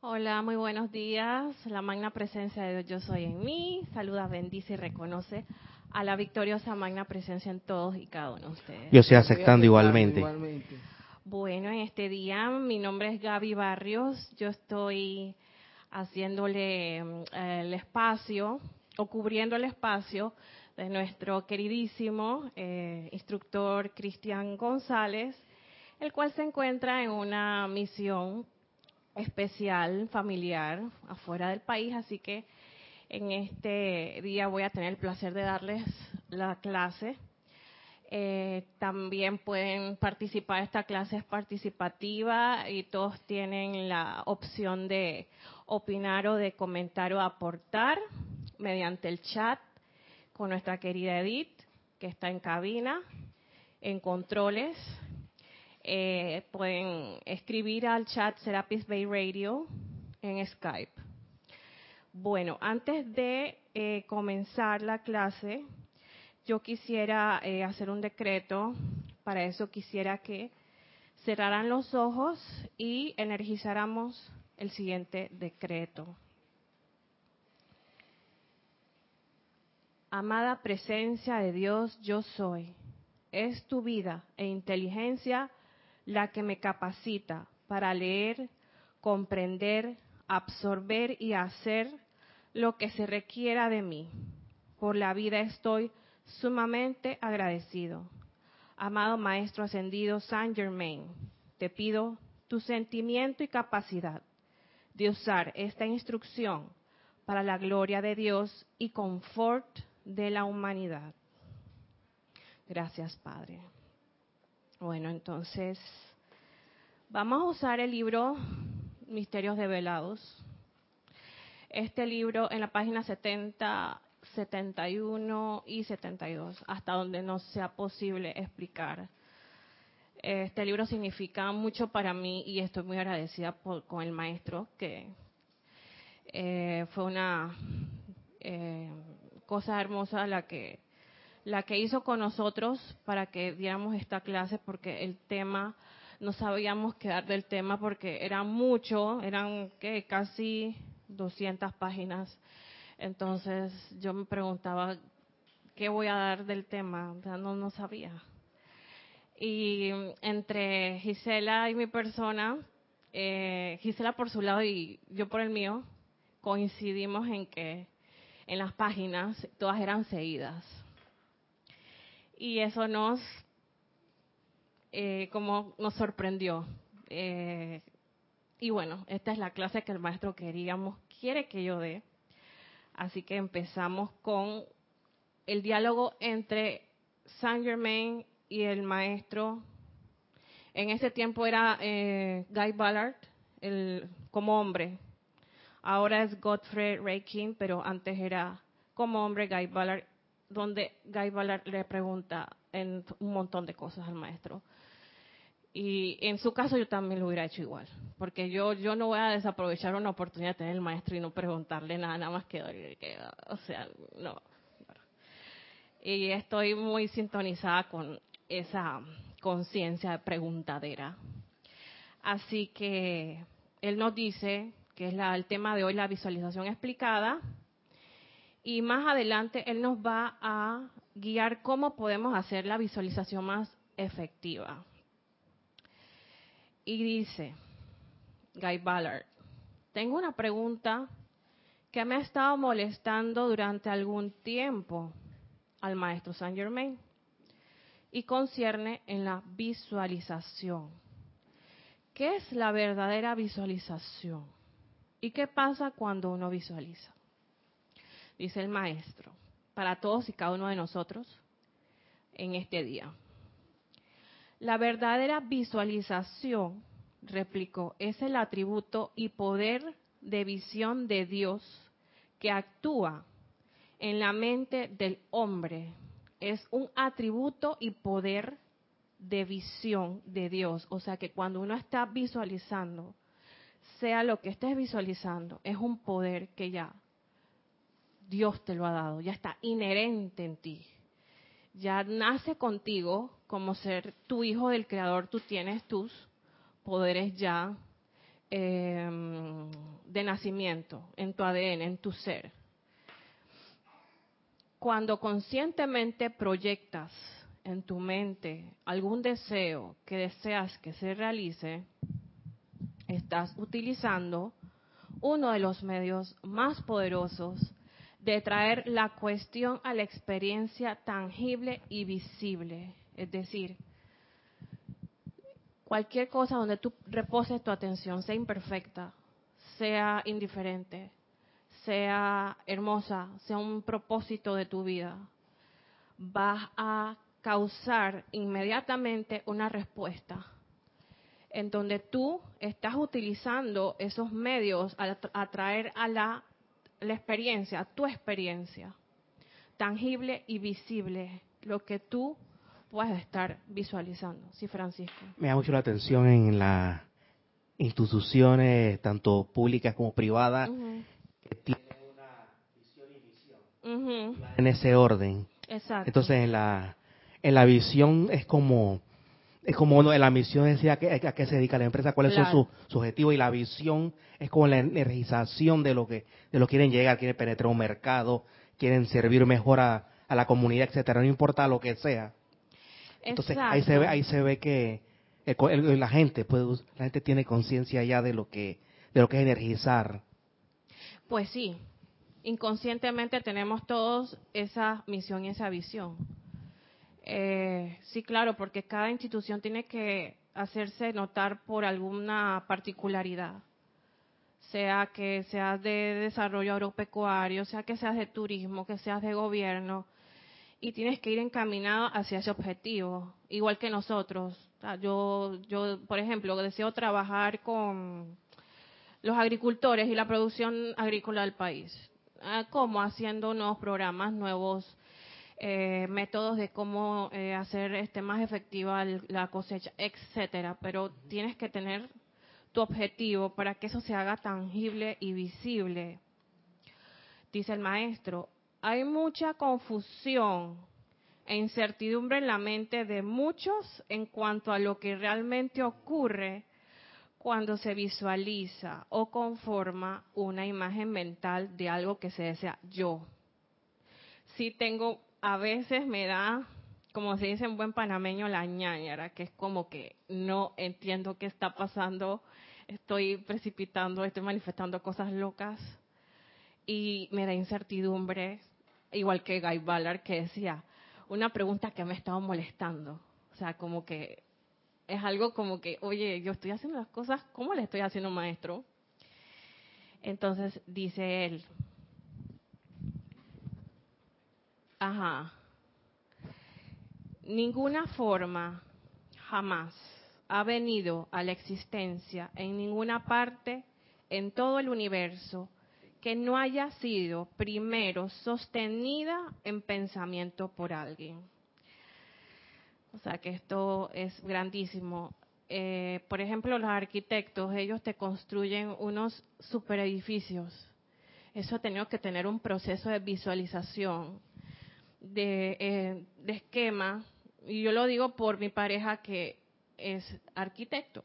Hola, muy buenos días. La magna presencia de Dios yo soy en mí. Saluda, bendice y reconoce a la victoriosa magna presencia en todos y cada uno de ustedes. Yo estoy aceptando igualmente. Bueno, en este día mi nombre es Gaby Barrios. Yo estoy haciéndole mm, el espacio o cubriendo el espacio de nuestro queridísimo eh, instructor Cristian González, el cual se encuentra en una misión especial, familiar, afuera del país, así que en este día voy a tener el placer de darles la clase. Eh, también pueden participar, esta clase es participativa y todos tienen la opción de opinar o de comentar o aportar mediante el chat con nuestra querida Edith, que está en cabina, en controles. Eh, pueden escribir al chat Serapis Bay Radio en Skype. Bueno, antes de eh, comenzar la clase, yo quisiera eh, hacer un decreto. Para eso quisiera que cerraran los ojos y energizáramos el siguiente decreto. Amada presencia de Dios, yo soy. Es tu vida e inteligencia la que me capacita para leer, comprender, absorber y hacer lo que se requiera de mí. Por la vida estoy sumamente agradecido. Amado Maestro Ascendido Saint Germain, te pido tu sentimiento y capacidad de usar esta instrucción para la gloria de Dios y confort de la humanidad. Gracias, Padre. Bueno, entonces vamos a usar el libro Misterios Develados. Este libro en la página 70, 71 y 72, hasta donde no sea posible explicar. Este libro significa mucho para mí y estoy muy agradecida con el maestro que eh, fue una eh, cosa hermosa la que la que hizo con nosotros para que diéramos esta clase porque el tema no sabíamos quedar del tema porque era mucho, eran casi 200 páginas. Entonces yo me preguntaba qué voy a dar del tema, no no sabía. Y entre Gisela y mi persona, eh, Gisela por su lado y yo por el mío, coincidimos en que en las páginas, todas eran seguidas. Y eso nos, eh, como nos sorprendió. Eh, y bueno, esta es la clase que el maestro queríamos, quiere que yo dé. Así que empezamos con el diálogo entre Saint Germain y el maestro. En ese tiempo era eh, Guy Ballard, el, como hombre, Ahora es Godfrey Reikin, pero antes era como hombre Guy Ballard, donde Ballard le pregunta en un montón de cosas al maestro. Y en su caso yo también lo hubiera hecho igual, porque yo yo no voy a desaprovechar una oportunidad de tener el maestro y no preguntarle nada, nada más que, que o sea, no. Y estoy muy sintonizada con esa conciencia de preguntadera. Así que él nos dice que es el tema de hoy, la visualización explicada. Y más adelante Él nos va a guiar cómo podemos hacer la visualización más efectiva. Y dice Guy Ballard, tengo una pregunta que me ha estado molestando durante algún tiempo al maestro Saint Germain y concierne en la visualización. ¿Qué es la verdadera visualización? ¿Y qué pasa cuando uno visualiza? Dice el maestro, para todos y cada uno de nosotros en este día. La verdadera visualización, replicó, es el atributo y poder de visión de Dios que actúa en la mente del hombre. Es un atributo y poder de visión de Dios. O sea que cuando uno está visualizando, sea lo que estés visualizando, es un poder que ya Dios te lo ha dado, ya está inherente en ti. Ya nace contigo como ser tu hijo del Creador, tú tienes tus poderes ya em, de nacimiento, en tu ADN, en tu ser. Cuando conscientemente proyectas en tu mente algún deseo que deseas que se realice, estás utilizando uno de los medios más poderosos de traer la cuestión a la experiencia tangible y visible. Es decir, cualquier cosa donde tú reposes tu atención, sea imperfecta, sea indiferente, sea hermosa, sea un propósito de tu vida, vas a causar inmediatamente una respuesta en donde tú estás utilizando esos medios a atraer a la, la experiencia, tu experiencia, tangible y visible, lo que tú puedes estar visualizando. Sí, Francisco. Me da mucho la atención en las instituciones, tanto públicas como privadas, que tienen una visión y visión. En ese orden. Exacto. Entonces, en la, en la visión es como es como uno, la misión decía que, a qué se dedica la empresa, cuáles son sus su objetivos y la visión es como la energización de lo que de lo que quieren llegar, quieren penetrar un mercado, quieren servir mejor a, la comunidad, etcétera, no importa lo que sea. Entonces ahí se ve ahí se ve que la gente pues la gente tiene conciencia ya de lo que de lo que es energizar. Pues sí, inconscientemente tenemos todos esa misión y esa visión eh, sí, claro, porque cada institución tiene que hacerse notar por alguna particularidad, sea que seas de desarrollo agropecuario, sea que seas de turismo, que seas de gobierno, y tienes que ir encaminado hacia ese objetivo, igual que nosotros. Yo, yo, por ejemplo, deseo trabajar con los agricultores y la producción agrícola del país. Ah, ¿Cómo? Haciendo nuevos programas, nuevos eh, métodos de cómo eh, hacer este más efectiva la cosecha, etcétera. Pero tienes que tener tu objetivo para que eso se haga tangible y visible. Dice el maestro, hay mucha confusión e incertidumbre en la mente de muchos en cuanto a lo que realmente ocurre cuando se visualiza o conforma una imagen mental de algo que se desea yo. Sí tengo a veces me da, como se dice en buen panameño, la ñañara, que es como que no entiendo qué está pasando, estoy precipitando, estoy manifestando cosas locas y me da incertidumbre, igual que Guy Ballard que decía, una pregunta que me ha estado molestando, o sea, como que es algo como que, oye, yo estoy haciendo las cosas, ¿cómo le estoy haciendo, maestro? Entonces dice él, Ajá. Ninguna forma jamás ha venido a la existencia en ninguna parte en todo el universo que no haya sido primero sostenida en pensamiento por alguien. O sea que esto es grandísimo. Eh, por ejemplo, los arquitectos, ellos te construyen unos super edificios. Eso ha tenido que tener un proceso de visualización, de, eh, de esquema, y yo lo digo por mi pareja que es arquitecto.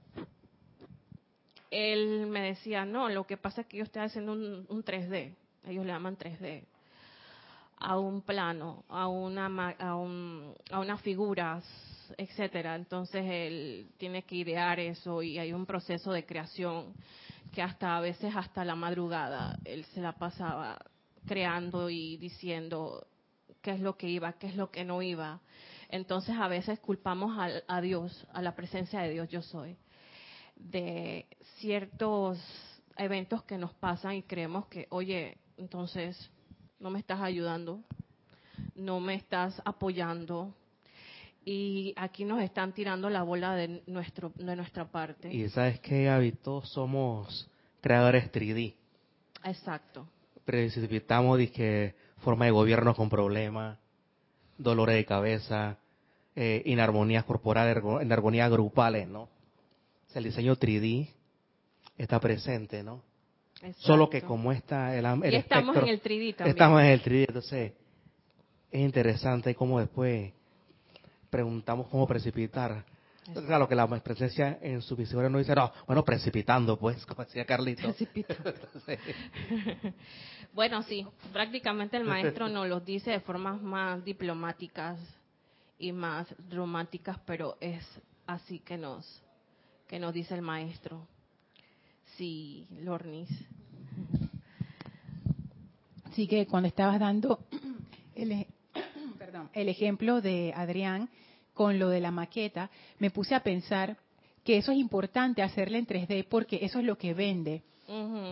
Él me decía, no, lo que pasa es que yo estoy haciendo un, 3D, ellos le llaman 3D, a un plano, a una, a, un, a unas figuras, etcétera. Entonces él tiene que idear eso y hay un proceso de creación que hasta a veces hasta la madrugada él se la pasaba creando y diciendo qué es lo que iba, qué es lo que no iba. Entonces a veces culpamos a, Dios, a la presencia de Dios yo soy, de ciertos eventos que nos pasan y creemos que, oye, entonces no me estás ayudando, no me estás apoyando, y aquí nos están tirando la bola de nuestro de nuestra parte. Y sabes que Todos somos creadores 3D. Exacto. Precipitamos que forma de gobierno con problemas, dolores de cabeza, eh, inarmonías corporales, inarmonías grupales, ¿no? el diseño 3D está presente, ¿no? Solo que como está el, el y estamos en el 3D también. Estamos en el 3D, entonces es interesante cómo después preguntamos cómo precipitar Claro que la presencia en su visión no dice, no, bueno, precipitando, pues, como decía Carlito. Precipitando. bueno, sí, prácticamente el maestro nos lo dice de formas más diplomáticas y más románticas, pero es así que nos, que nos dice el maestro. Sí, Lornis. Sí que cuando estabas dando el, perdón, el ejemplo de Adrián con lo de la maqueta, me puse a pensar que eso es importante hacerle en 3D porque eso es lo que vende.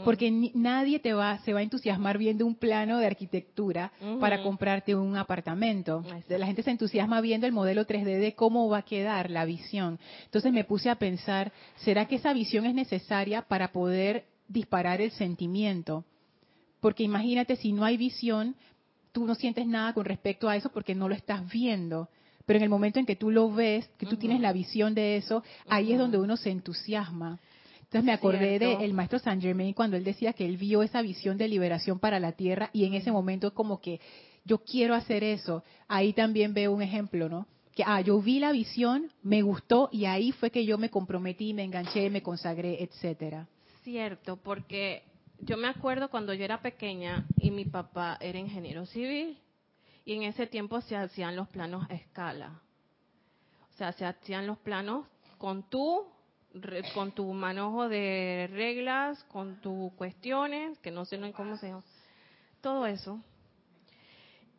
Porque nadie te va, se va a entusiasmar viendo un plano de arquitectura para comprarte un apartamento. La gente se entusiasma viendo el modelo 3D de cómo va a quedar la visión. Entonces me puse a pensar, ¿será que esa visión es necesaria para poder disparar el sentimiento? Porque imagínate, si no hay visión, tú no sientes nada con respecto a eso porque no lo estás viendo. Pero en el momento en que tú lo ves, que tú tienes la visión de eso, ahí es donde uno se entusiasma. Entonces me acordé del maestro Saint Germain cuando él decía que él vio esa visión de liberación para la tierra y en ese momento como que yo quiero hacer eso. Ahí también veo un ejemplo, ¿no? Que ah, yo vi la visión, me gustó y ahí fue que yo me comprometí, me enganché, me consagré, etcétera. Cierto, porque yo me acuerdo cuando yo era pequeña y mi papá era ingeniero civil y en ese tiempo se hacían los planos a escala. O sea, se hacían los planos con tú con tu manojo de reglas, con tus cuestiones, que no sé cómo se llama, todo eso.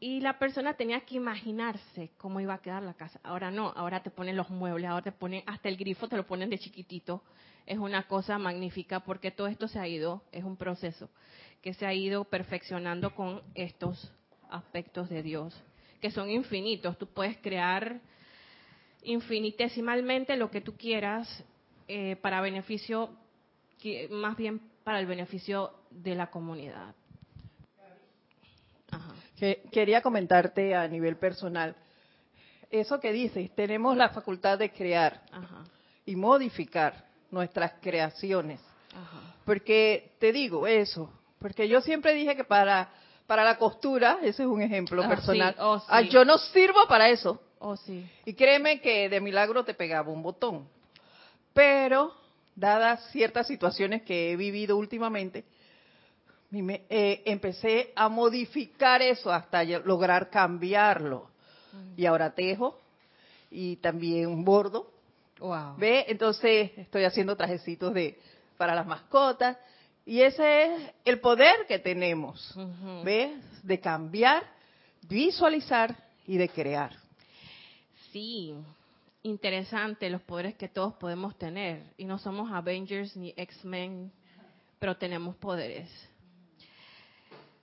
Y la persona tenía que imaginarse cómo iba a quedar la casa. Ahora no, ahora te ponen los muebles, ahora te ponen hasta el grifo, te lo ponen de chiquitito. Es una cosa magnífica porque todo esto se ha ido, es un proceso que se ha ido perfeccionando con estos aspectos de Dios, que son infinitos. Tú puedes crear infinitesimalmente lo que tú quieras eh, para beneficio, más bien para el beneficio de la comunidad. quería comentarte a nivel personal. Eso que dices, tenemos la facultad de crear y modificar nuestras creaciones. Porque te digo eso, porque yo siempre dije que para para la costura, ese es un ejemplo ah, personal. Oh, ah, yo no sirvo para eso. Oh, sí. Y créeme que de milagro te pegaba un botón. Pero, dadas ciertas situaciones que he vivido últimamente, eh, empecé a modificar eso hasta lograr cambiarlo. Mm. Y ahora tejo y también bordo. Wow. ¿Ve? Entonces estoy haciendo trajecitos de para las mascotas. Y ese es el poder que tenemos, ¿ves? De cambiar, visualizar y de crear. Sí, interesante los poderes que todos podemos tener. Y no somos Avengers ni X-Men, pero tenemos poderes.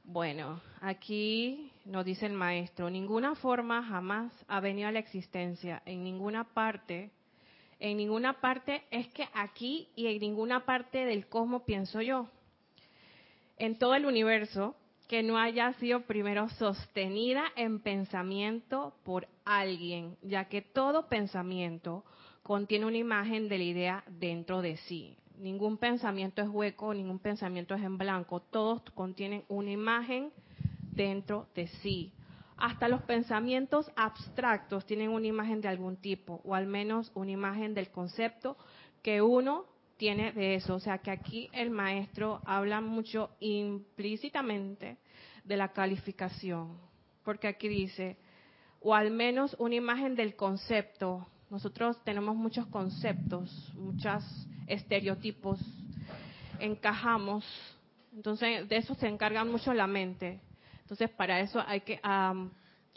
Bueno, aquí nos dice el maestro, ninguna forma jamás ha venido a la existencia, en ninguna parte, en ninguna parte es que aquí y en ninguna parte del cosmos pienso yo. En todo el universo que no haya sido primero sostenida en pensamiento por alguien, ya que todo pensamiento contiene una imagen de la idea dentro de sí. Ningún pensamiento es hueco, ningún pensamiento es en blanco, todos contienen una imagen dentro de sí. Hasta los pensamientos abstractos tienen una imagen de algún tipo, o al menos una imagen del concepto que uno tiene de eso. O sea que aquí el maestro habla mucho implícitamente de la calificación, porque aquí dice, o al menos una imagen del concepto. Nosotros tenemos muchos conceptos, muchos estereotipos, encajamos, entonces de eso se encarga mucho la mente. Entonces para eso hay que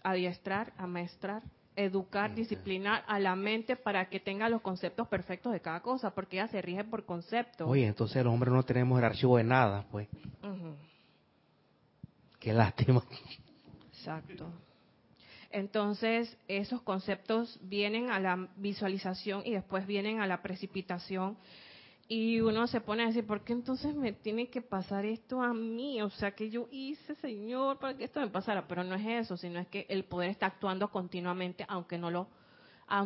adiestrar, amaestrar educar, disciplinar a la mente para que tenga los conceptos perfectos de cada cosa, porque ella se rige por conceptos. Oye, entonces los hombres no tenemos el archivo de nada, pues. Qué lástima. Exacto. Entonces, esos conceptos vienen a la visualización y después vienen a la precipitación y uno se pone a decir, ¿por qué entonces me tiene que pasar esto a mí? O sea, que yo hice, Señor, para que esto me pasara. Pero no es eso, sino es que el poder está actuando continuamente, aunque no lo,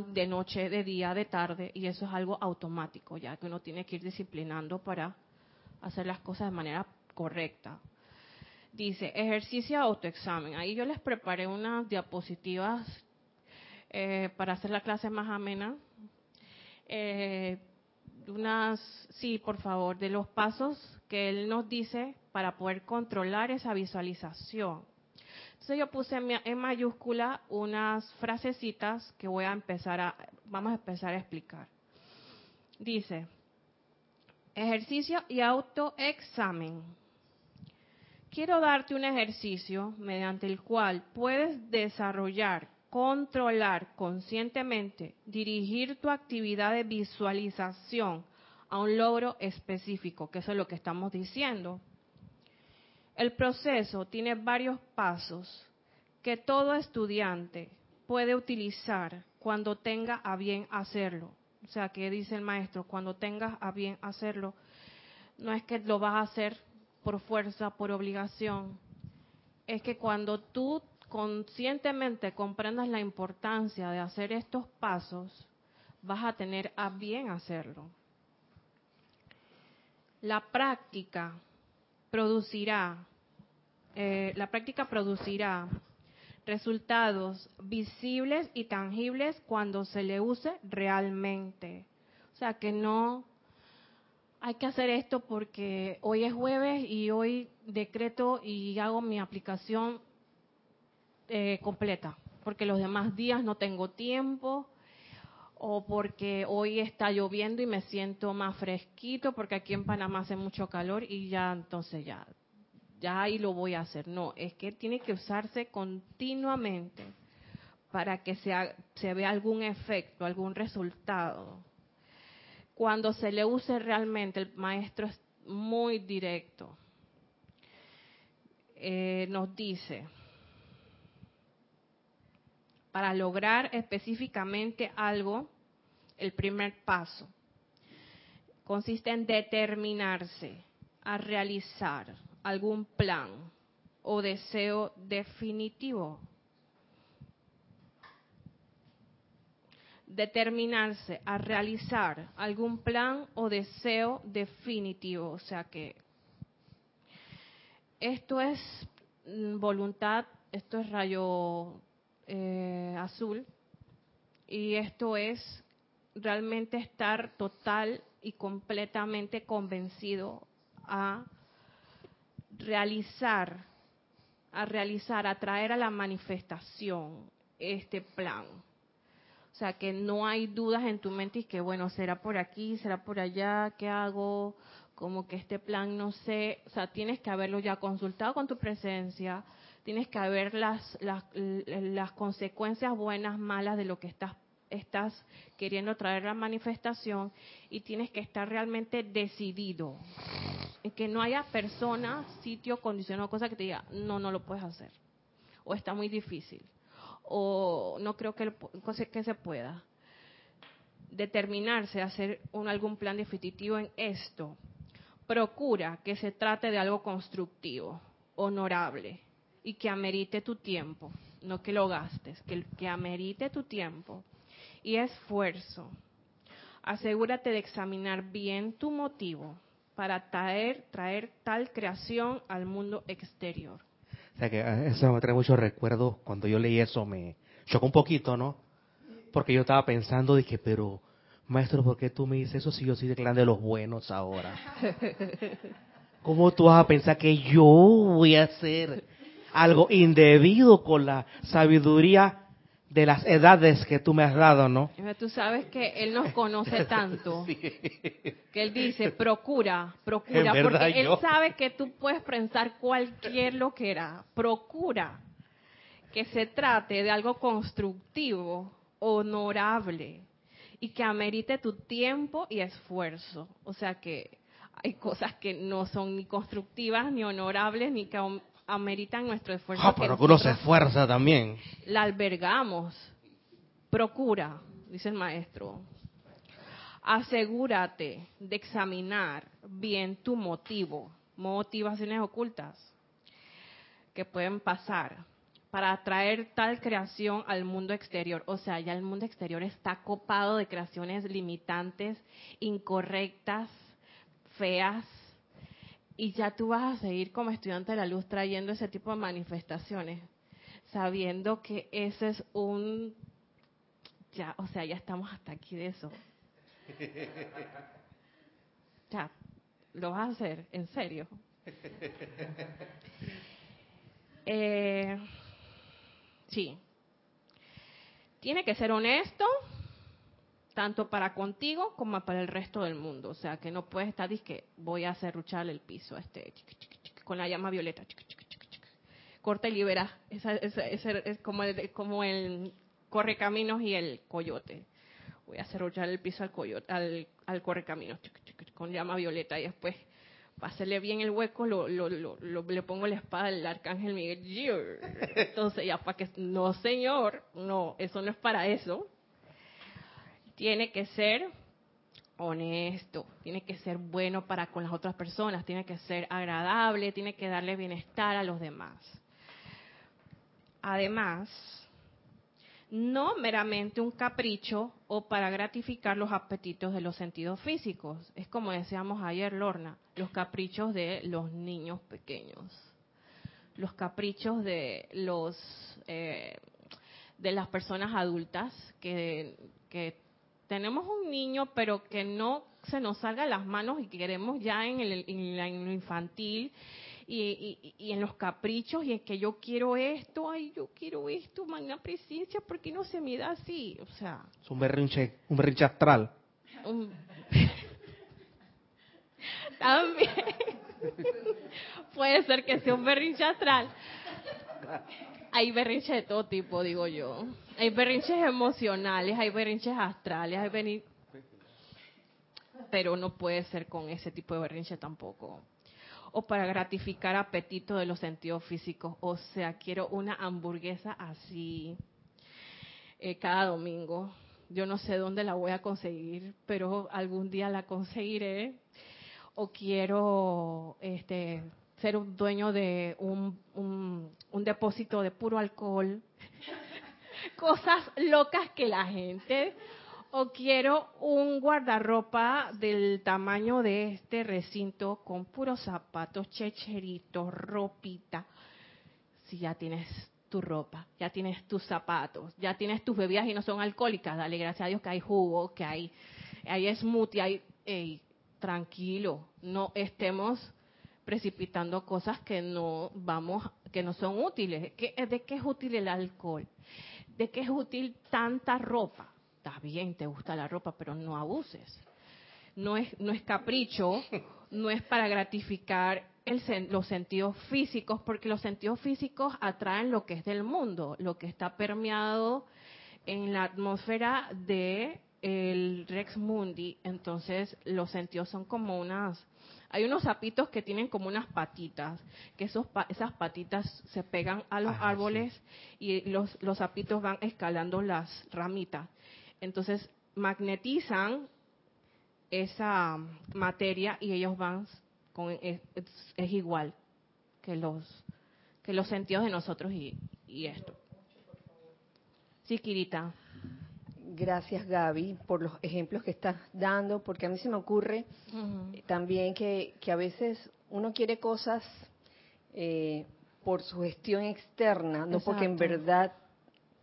de noche, de día, de tarde, y eso es algo automático, ya que uno tiene que ir disciplinando para hacer las cosas de manera correcta. Dice, ejercicio autoexamen. Ahí yo les preparé unas diapositivas eh, para hacer la clase más amena eh, unas, sí, por favor, de los pasos que él nos dice para poder controlar esa visualización. Entonces yo puse en mayúscula unas frasecitas que voy a empezar a, vamos a empezar a explicar. Dice, ejercicio y autoexamen. Quiero darte un ejercicio mediante el cual puedes desarrollar, controlar conscientemente, dirigir tu actividad de visualización a un logro específico, que eso es lo que estamos diciendo. El proceso tiene varios pasos que todo estudiante puede utilizar cuando tenga a bien hacerlo. O sea, que dice el maestro, cuando tengas a bien hacerlo, no es que lo vas a hacer por fuerza, por obligación. Es que cuando tú conscientemente comprendas la importancia de hacer estos pasos, vas a tener a bien hacerlo. La práctica producirá, eh, la práctica producirá resultados visibles y tangibles cuando se le use realmente. O sea, que no hay que hacer esto porque hoy es jueves y hoy decreto y hago mi aplicación eh, completa, porque los demás días no tengo tiempo o porque hoy está lloviendo y me siento más fresquito porque aquí en Panamá hace mucho calor y ya entonces ya ya ahí lo voy a hacer. No, es que tiene que usarse continuamente para que se, se vea algún efecto, algún resultado. Cuando se le use realmente, el maestro es muy directo. Eh, nos dice, para lograr específicamente algo, el primer paso consiste en determinarse a realizar algún plan o deseo definitivo. Determinarse a realizar algún plan o deseo definitivo. O sea que esto es mm, voluntad, esto es rayo eh, azul y esto es realmente estar total y completamente convencido a realizar, a realizar, a traer a la manifestación este plan. O sea, que no hay dudas en tu mente y que, bueno, será por aquí, será por allá, ¿qué hago? Como que este plan no sé, o sea, tienes que haberlo ya consultado con tu presencia, tienes que haber las, las, consecuencias buenas, malas de lo que estás estás queriendo traer la manifestación y tienes que estar realmente decidido que no haya persona, sitio, condición o cosa que te diga, no, no lo puedes hacer. O está muy difícil. O no creo que, que se pueda. Determinarse a hacer un, algún plan definitivo en esto. Procura que se trate de algo constructivo, honorable y que amerite tu tiempo. No que lo gastes, que, que amerite tu tiempo y esfuerzo. Asegúrate de examinar bien tu motivo para traer, traer tal creación al mundo exterior. O sea que eh, eso me trae muchos recuerdos. Cuando yo leí eso me chocó un poquito, ¿no? Porque yo estaba pensando, dije, pero maestro, ¿por qué tú me dices eso si yo soy de clan de los buenos ahora? ¿Cómo tú vas a pensar que yo voy a hacer algo indebido con la sabiduría de las edades que tú me has dado, ¿no? Tú sabes que Él nos conoce tanto que Él dice, procura, procura, porque Él sabe que tú puedes pensar cualquier lo que era. Procura que se trate de algo constructivo, honorable y que amerite tu tiempo y esfuerzo. O sea que hay cosas que no son ni constructivas, ni honorables, ni que ameritan nuestro esfuerzo. Ah, pero que uno se esfuerza también. La albergamos. Procura, dice el maestro. Asegúrate de examinar bien tu motivo, motivaciones ocultas que pueden pasar para atraer tal creación al mundo exterior. O sea, ya el mundo exterior está copado de creaciones limitantes, incorrectas, feas, y ya tú vas a seguir como estudiante de la luz trayendo ese tipo de manifestaciones, sabiendo que ese es un, ya, o sea, ya estamos hasta aquí de eso. Ya, lo vas a hacer, en serio. Eh, sí. Tiene que ser honesto, tanto para contigo como para el resto del mundo. O sea, que no puedes estar que voy a hacer ruchar el piso este con la llama violeta. Corta y libera. Esa, es como el, como el correcaminos y el coyote. Voy a hacer ruchar el piso al coyote, al, al correcaminos con llama violeta y después para hacerle bien el hueco, lo, le pongo la espada del arcángel Miguel. Entonces, ya para que, no señor, no, eso no es para eso. Tiene que ser honesto, tiene que ser bueno para con las otras personas, tiene que ser agradable, tiene que darle bienestar a los demás. Además, no meramente un capricho o para gratificar los apetitos de los sentidos físicos. Es como decíamos ayer, Lorna, los caprichos de los niños pequeños, los caprichos de los eh, de las personas adultas que, que tenemos un niño pero que no se nos salga las manos y queremos ya en, el, en lo infantil y, en los caprichos y en que yo quiero esto, ay, yo quiero esto, magna presencia, ¿por qué no se me da así? O sea... Es un berrinche, un berrinche astral. También. Puede ser que sea un berrinche astral. Hay berrinches de todo tipo, digo yo. Hay berrinches emocionales, hay berrinches astrales, hay berrinches... Pero no puede ser con ese tipo de berrinche tampoco o para gratificar apetito de los sentidos físicos. O sea, quiero una hamburguesa así eh, cada domingo. Yo no sé dónde la voy a conseguir, pero algún día la conseguiré. O quiero este, ser un dueño de un, un depósito de puro alcohol. Cosas locas que la gente o quiero un guardarropa del tamaño de este recinto con puros zapatos, checheritos, ropita. Si ya tienes tu ropa, ya tienes tus zapatos, ya tienes tus bebidas y no son alcohólicas, dale gracias a Dios que hay jugo, que hay, hay smoothie, hay, tranquilo, no estemos precipitando cosas que no vamos, que no son útiles. ¿De qué es útil el alcohol? ¿De qué es útil tanta ropa? está bien, te gusta la ropa, pero no abuses. No es, no es capricho, no es para gratificar el, los sentidos físicos, porque los sentidos físicos atraen lo que es del mundo, lo que está permeado en la atmósfera de el Rex Mundi. Entonces, los sentidos son como unas hay unos sapitos que tienen como unas patitas, que esos esas patitas se pegan a los árboles y los, los sapitos van escalando las ramitas. Entonces magnetizan esa materia y ellos van con es, igual que los que los sentidos de nosotros y, esto. Sí, Kirita. Gracias, Gaby, por los ejemplos que estás dando, porque a mí se me ocurre también que, que, a veces uno quiere cosas eh, por su gestión externa, no porque en verdad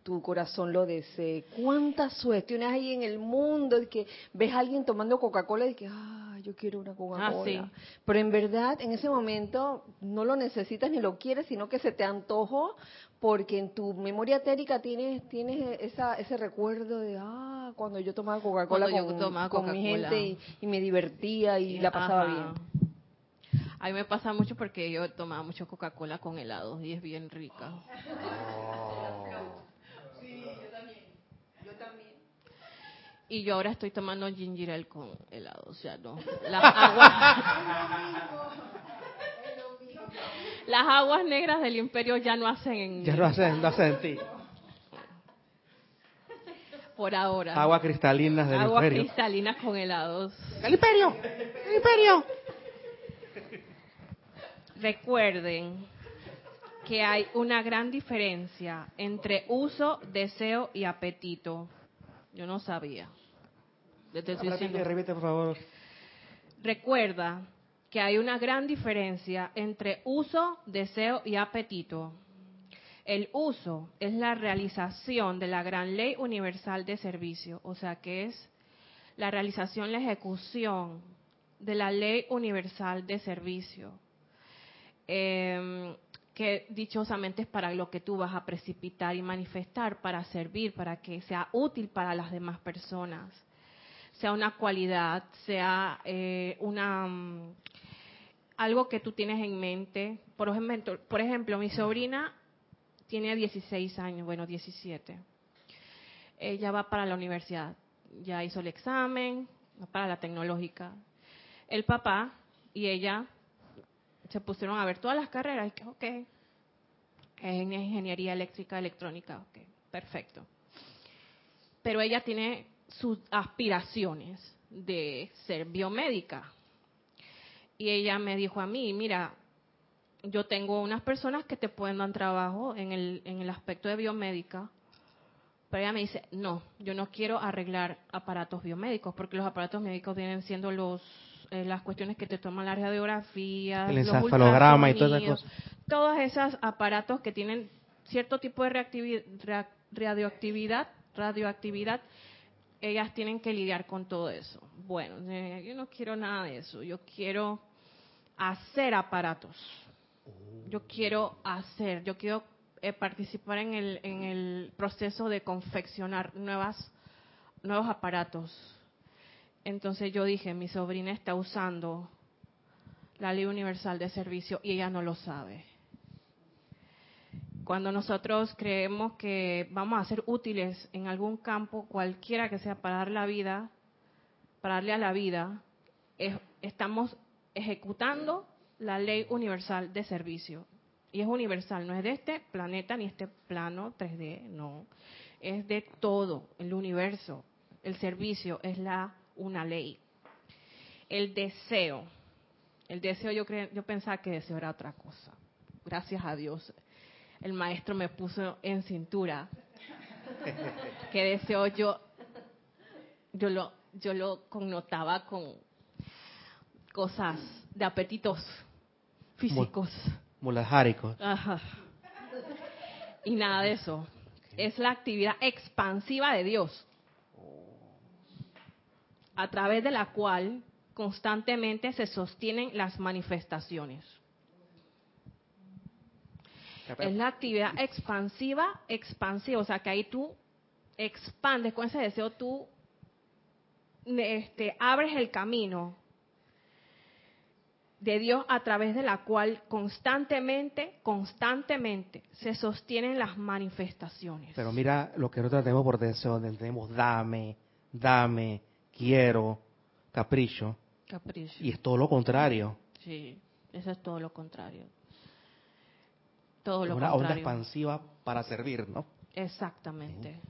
tu corazón lo desee. ¿Cuántas sugestiones hay en el mundo de que ves a alguien tomando Coca-Cola y que, ah, yo quiero una Coca-Cola? Ah, Pero en verdad, en ese momento no lo necesitas ni lo quieres, sino que se te antojó porque en tu memoria etérica tienes tienes esa, ese recuerdo de, ah, cuando yo tomaba Coca-Cola con, mi gente y, me divertía y, la pasaba bien. A mí me pasa mucho porque yo tomaba mucho Coca-Cola con helado y es bien rica. Y yo ahora estoy tomando ginger ale con helado, o sea, no. Las aguas, las aguas negras del imperio ya no hacen Ya no hacen, no hacen en ti. Por ahora. Agua cristalinas del Aguas imperio. cristalinas con helados. ¡El imperio! ¡El imperio! Recuerden que hay una gran diferencia entre uso, deseo y apetito. Yo no sabía. por favor. Recuerda que hay una gran diferencia entre uso, deseo y apetito. El uso es la realización de la gran ley universal de servicio, o sea que es la realización, la ejecución de la ley universal de servicio, em, que dichosamente es para lo que tú vas a precipitar y manifestar, para servir, para que sea útil para las demás personas, sea una cualidad, sea eh, una mm, algo que tú tienes en mente. Por ejemplo, por ejemplo, mi sobrina tiene 16 años, bueno, 17. Ella va para la universidad, ya hizo el examen, para la tecnológica. El papá y ella se pusieron a ver todas las carreras y que, ok, en ingeniería eléctrica, electrónica, ok, perfecto. Pero ella tiene sus aspiraciones de ser biomédica. Y ella me dijo a mí, mira, yo tengo unas personas que te pueden dar trabajo en el, en el aspecto de biomédica, pero ella me dice, no, yo no quiero arreglar aparatos biomédicos, porque los aparatos médicos vienen siendo los eh, las cuestiones que te toman la radiografía, el encefalograma y todas esas cosas. Todos esos aparatos que tienen cierto tipo de radioactividad, radioactividad, ellas tienen que lidiar con todo eso. Bueno, eh, yo no quiero nada de eso, yo quiero hacer aparatos yo quiero hacer, yo quiero eh, participar en el, en el proceso de confeccionar nuevas, nuevos aparatos. Entonces yo dije, mi sobrina está usando la ley universal de servicio y ella no lo sabe. Cuando nosotros creemos que vamos a ser útiles en algún campo, cualquiera que sea, para dar la vida, para darle a la vida, estamos ejecutando la ley universal de servicio. Y es universal, no es de este planeta ni este plano 3D, no. Es de todo el universo. El servicio es la una ley. El deseo. El deseo yo yo pensaba que deseo era otra cosa. Gracias a Dios. El maestro me puso en cintura que deseo yo yo lo yo lo connotaba con cosas de apetitos físicos. Mulajáricos. Y nada de eso. Es la actividad expansiva de Dios, a través de la cual constantemente se sostienen las manifestaciones. Es la actividad expansiva, expansiva, o sea que ahí tú expandes con ese deseo, tú este, abres el camino de Dios a través de la cual constantemente, constantemente se sostienen las manifestaciones. Pero mira lo que nosotros tenemos por deseo, tenemos dame, dame, quiero, capricho. Capricho. Y es todo lo contrario. Sí, eso es todo lo contrario. Todo lo una contrario. onda expansiva para servir, ¿no? Exactamente.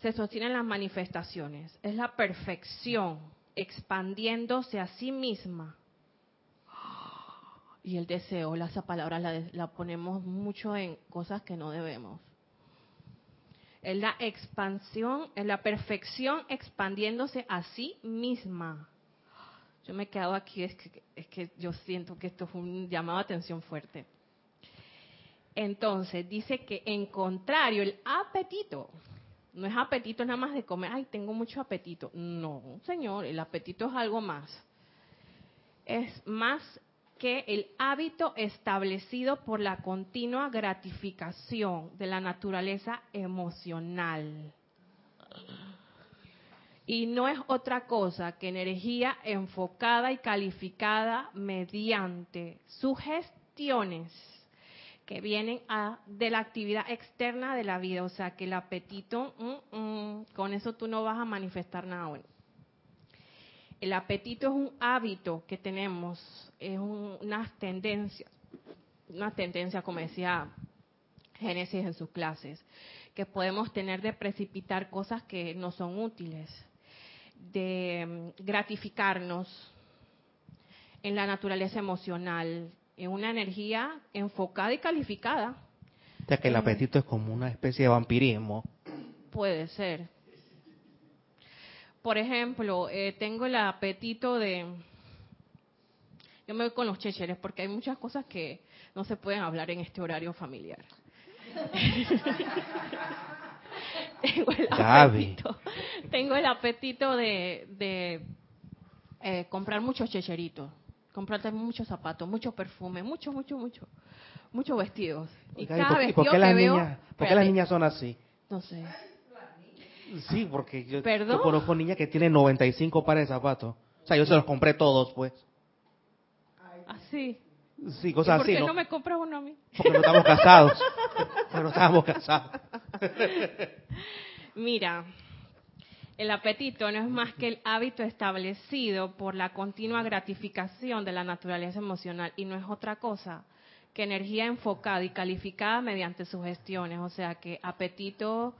Se sostienen las manifestaciones. Es la perfección expandiéndose a sí misma y el deseo, esa palabra la, la ponemos mucho en cosas que no debemos. Es la expansión, es la perfección expandiéndose a sí misma. Yo me he quedado aquí, es que, es que yo siento que esto fue un llamado a atención fuerte. Entonces, dice que en contrario, el apetito, no es apetito nada más de comer, ay, tengo mucho apetito. No, señor, el apetito es algo más. Es más que el hábito establecido por la continua gratificación de la naturaleza emocional. Y no es otra cosa que energía enfocada y calificada mediante sugestiones que vienen a, de la actividad externa de la vida. O sea, que el apetito, mm, mm, con eso tú no vas a manifestar nada bueno. El apetito es un hábito que tenemos, es una tendencia, una tendencia, como decía Génesis en sus clases, que podemos tener de precipitar cosas que no son útiles, de mm, gratificarnos en la naturaleza emocional, en una energía enfocada y calificada. O sea que el apetito es como una especie de vampirismo. Puede ser, por ejemplo, eh, tengo el apetito de... Yo me voy con los checheres porque hay muchas cosas que no se pueden hablar en este horario familiar. tengo el apetito, tengo el apetito de, de eh, comprar muchos checheritos, comprarte muchos zapatos, mucho perfume, mucho, mucho, mucho, muchos vestidos. Y cada vez por qué las niñas, ¿por qué las niñas son así? No sé. Sí, porque yo, yo, conozco niñas que tienen 95 pares de zapatos. O sea, yo se los compré todos, pues. Así. Sí, cosas ¿Por qué no, me compras uno a mí? Porque no estamos casados. Porque no estamos casados. Mira, el apetito no es más que el hábito establecido por la continua gratificación de la naturaleza emocional y no es otra cosa que energía enfocada y calificada mediante sugestiones. O sea que apetito,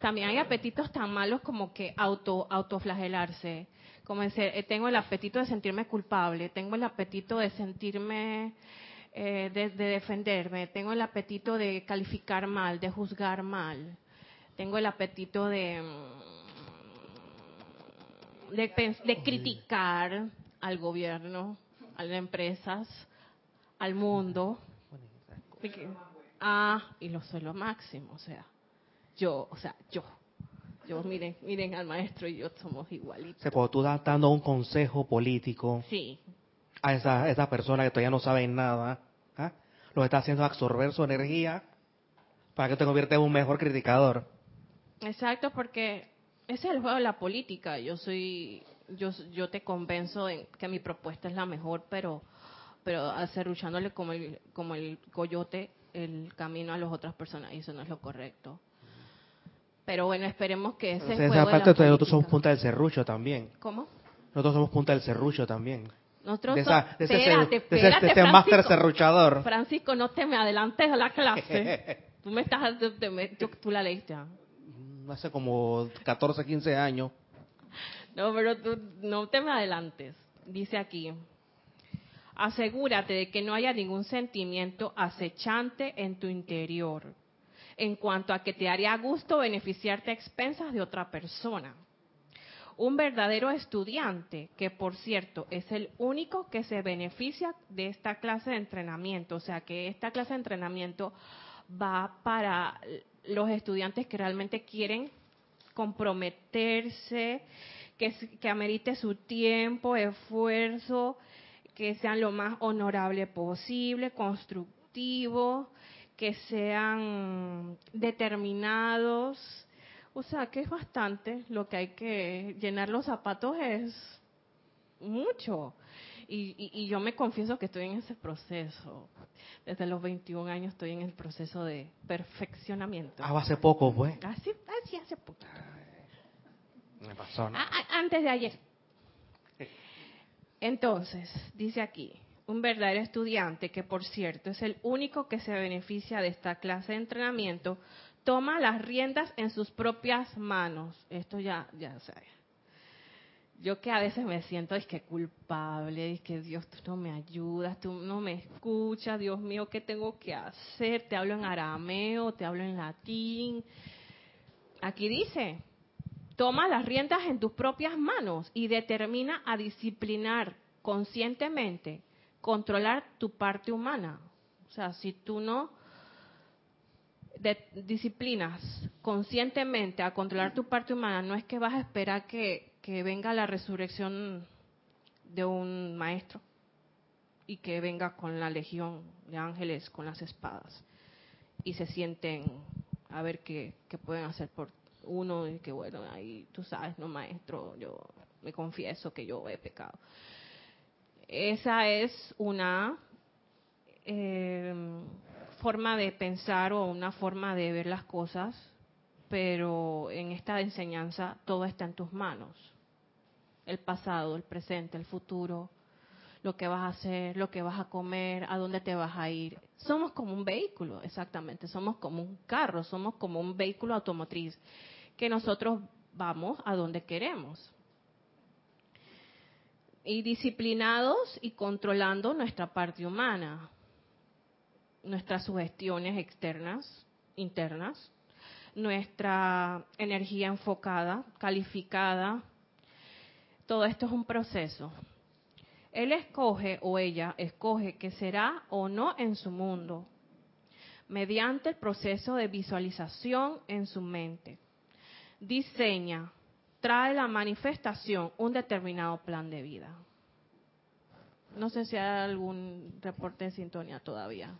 también hay apetitos tan malos como que auto autoflagelarse. Como decir, eh, tengo el apetito de sentirme culpable, tengo el apetito de sentirme, eh, de, defenderme, tengo el apetito de calificar mal, de juzgar mal, tengo el apetito de, mm, de, criticar al gobierno, a las empresas, al mundo. Ah, y lo soy lo máximo, o sea, yo, o sea, yo yo, miren, miren al maestro y yo somos igualitos. O sea, tú estás dando un consejo político sí. a esa, esa persona que todavía no sabe nada, ¿ah? lo que está haciendo es absorber su energía para que te conviertas en un mejor criticador. Exacto, porque ese es el juego de la política. Yo soy, yo, yo te convenzo de que mi propuesta es la mejor, pero, pero acerruchándole como el, como el coyote el camino a las otras personas y eso no es lo correcto. Pero bueno, esperemos que ese o esa parte nosotros somos punta del serrucho también. ¿Cómo? Nosotros somos punta del serrucho también. Nosotros de, esa, de, espérate, ese, espérate, de ese, máster serruchador. Francisco, no te me adelantes a la clase. tú me estás, tú la leíste. ¿ah? Mm, hace como 14, 15 años. No, pero tú no te me adelantes. Dice aquí, asegúrate de que no haya ningún sentimiento acechante en tu interior en cuanto a que te haría gusto beneficiarte a expensas de otra persona. Un verdadero estudiante, que por cierto es el único que se beneficia de esta clase de entrenamiento, o sea que esta clase de entrenamiento va para los estudiantes que realmente quieren comprometerse, que, amerite su tiempo, esfuerzo, que sean lo más honorable posible, constructivo, que sean determinados. O sea, que es bastante. Lo que hay que llenar los zapatos es mucho. Y, yo me confieso que estoy en ese proceso. Desde los 21 años estoy en el proceso de perfeccionamiento. Ah, hace poco, pues. Así, así hace poco. Me pasó, ¿no? Antes de ayer. Entonces, dice aquí, un verdadero estudiante, que por cierto es el único que se beneficia de esta clase de entrenamiento, toma las riendas en sus propias manos. Esto ya, ya sabes. Yo que a veces me siento es que culpable, es que Dios, tú no me ayudas, tú no me escuchas, Dios mío, ¿qué tengo que hacer? Te hablo en arameo, te hablo en latín. Aquí dice, toma las riendas en tus propias manos y determina a disciplinar conscientemente controlar tu parte humana. O sea, si tú no disciplinas conscientemente a controlar tu parte humana, no es que vas a esperar que, venga la resurrección de un maestro y que venga con la legión de ángeles con las espadas y se sienten a ver qué, qué pueden hacer por uno y que bueno, ahí tú sabes, no maestro, yo me confieso que yo he pecado. Esa es una eh, forma de pensar o una forma de ver las cosas, pero en esta enseñanza todo está en tus manos. El pasado, el presente, el futuro, lo que vas a hacer, lo que vas a comer, a dónde te vas a ir. Somos como un vehículo, exactamente, somos como un carro, somos como un vehículo automotriz, que nosotros vamos a donde queremos y disciplinados y controlando nuestra parte humana, nuestras sugestiones externas, internas, nuestra energía enfocada, calificada. Todo esto es un proceso. Él escoge o ella escoge que será o no en su mundo. mediante el proceso de visualización en su mente. Diseña, trae la manifestación un determinado plan de vida. No sé si hay algún reporte en sintonía todavía.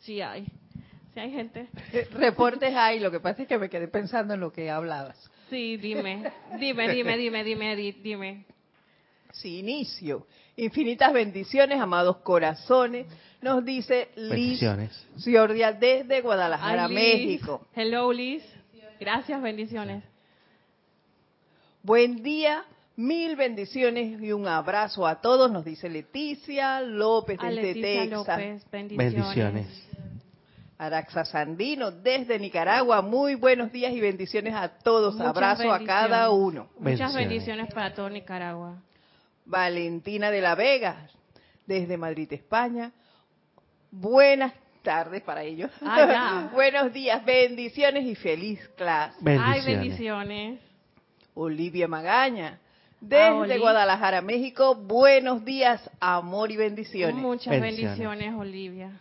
Sí hay. Sí hay gente. Reportes hay, lo que pasa es que me quedé pensando en lo que hablabas. Sí, dime, dime, dime, dime, dime, dime. Sí, inicio. Infinitas bendiciones, amados corazones. Nos dice Liz Ciordia desde Guadalajara, México. Hello, Liz. Gracias, bendiciones. Buen día, mil bendiciones y un abrazo a todos, nos dice Leticia López desde Texas. bendiciones. Araxa Sandino desde Nicaragua. Muy buenos días y bendiciones a todos. Abrazo a cada uno. Muchas bendiciones para todo Nicaragua. Valentina de la Vega desde Madrid, España. Buenas tardes para ellos. Ah, buenos días, bendiciones y feliz clase. Bendiciones. Ay, bendiciones. Olivia Magaña, desde Guadalajara, México. Buenos días, amor y bendiciones. Muchas bendiciones, Olivia.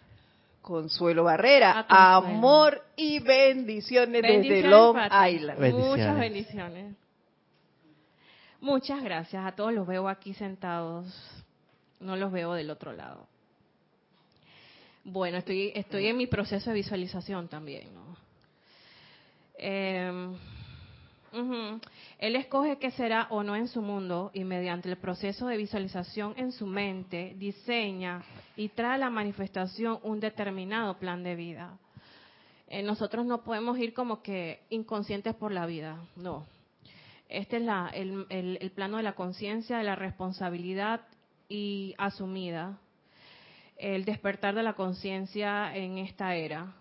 Consuelo Barrera, ah, amor y bendiciones, desde Long Island. Muchas bendiciones. Muchas gracias. A todos los veo aquí sentados. No los veo del otro lado. Bueno, estoy, estoy en mi proceso de visualización también, ¿no? Eh, él escoge qué será o no en su mundo y mediante el proceso de visualización en su mente diseña y trae a la manifestación un determinado plan de vida. Eh, nosotros no podemos ir como que inconscientes por la vida, no. Este es el, el plano de la conciencia, de la responsabilidad y asumida, el despertar de la conciencia en esta era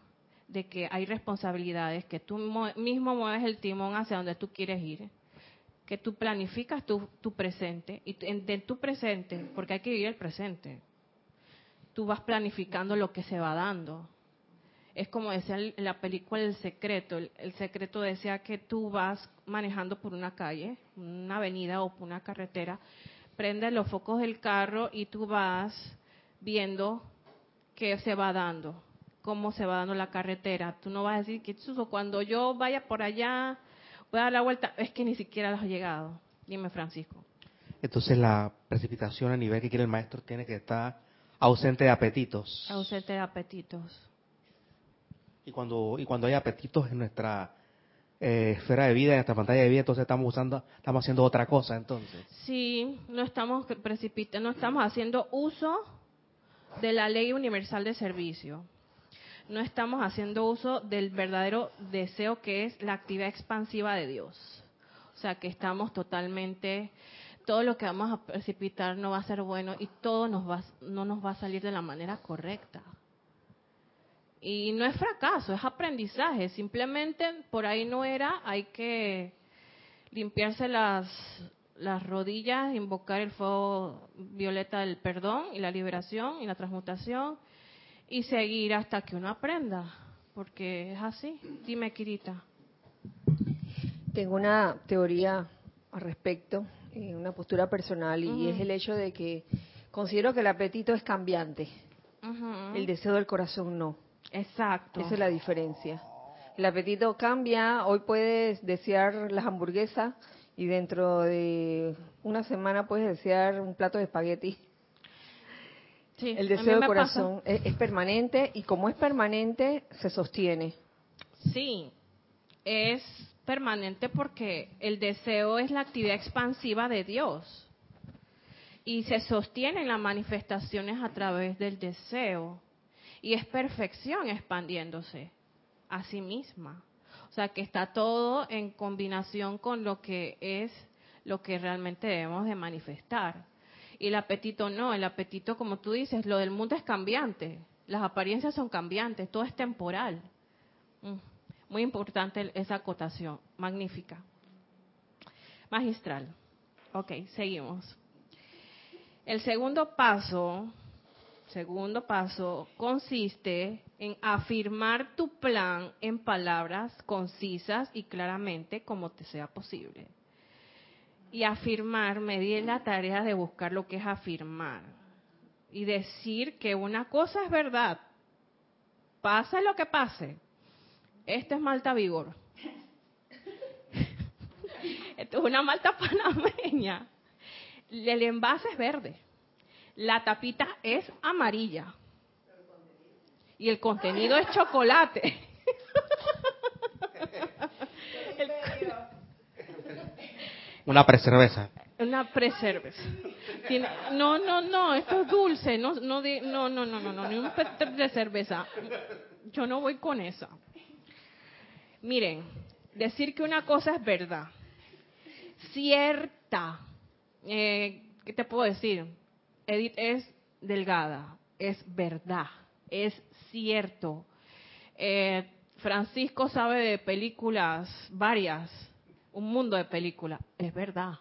de que hay responsabilidades, que tú mismo mueves el timón hacia donde tú quieres ir, que tú planificas tu, presente, y en, de tu presente, porque hay que vivir el presente, tú vas planificando lo que se va dando. Es como decía en la película El Secreto, el, el secreto decía que tú vas manejando por una calle, una avenida o por una carretera, prendes los focos del carro y tú vas viendo qué se va dando cómo se va dando la carretera. Tú no vas a decir que cuando yo vaya por allá, voy a dar la vuelta. Es que ni siquiera has llegado. Dime, Francisco. Entonces la precipitación a nivel que quiere el maestro tiene que estar ausente de apetitos. Ausente de apetitos. Y cuando, y cuando hay apetitos en nuestra eh, esfera de vida, en nuestra pantalla de vida, entonces estamos usando, estamos haciendo otra cosa entonces. Sí, no estamos precipitando, no estamos haciendo uso de la ley universal de servicio no estamos haciendo uso del verdadero deseo que es la actividad expansiva de Dios. O sea, que estamos totalmente, todo lo que vamos a precipitar no va a ser bueno y todo nos va, no nos va a salir de la manera correcta. Y no es fracaso, es aprendizaje. Simplemente por ahí no era, hay que limpiarse las, las rodillas, invocar el fuego violeta del perdón y la liberación y la transmutación y seguir hasta que uno aprenda, porque es así. Dime, Kirita. Tengo una teoría al respecto, eh, una postura personal, y es el hecho de que considero que el apetito es cambiante, el deseo del corazón no. Exacto. Esa es la diferencia. El apetito cambia, hoy puedes desear las hamburguesas y dentro de una semana puedes desear un plato de espagueti el deseo del corazón es, permanente y como es permanente, se sostiene. Sí, es permanente porque el deseo es la actividad expansiva de Dios y se sostienen las manifestaciones a través del deseo y es perfección expandiéndose a sí misma. O sea que está todo en combinación con lo que es lo que realmente debemos de manifestar. Y el apetito no, el apetito, como tú dices, lo del mundo es cambiante. Las apariencias son cambiantes, todo es temporal. Mm, muy importante esa acotación, magnífica. Magistral. Ok, seguimos. El segundo paso, segundo paso, consiste en afirmar tu plan en palabras concisas y claramente como te sea posible y afirmar, me di la tarea de buscar lo que es afirmar y decir que una cosa es verdad pase lo que pase, este es Malta Vigor. Esto es una Malta panameña. El envase es verde. La tapita es amarilla. Y el contenido es chocolate. Una preserveza. Una preserveza. no, no, no, esto es dulce. No, no, no, no, no, no, no, ni un preserveza. Yo no voy con esa. Miren, decir que una cosa es verdad, cierta, eh, ¿qué te puedo decir? Edith es delgada, es verdad, es cierto. Eh, Francisco sabe de películas varias, un mundo de películas, es verdad.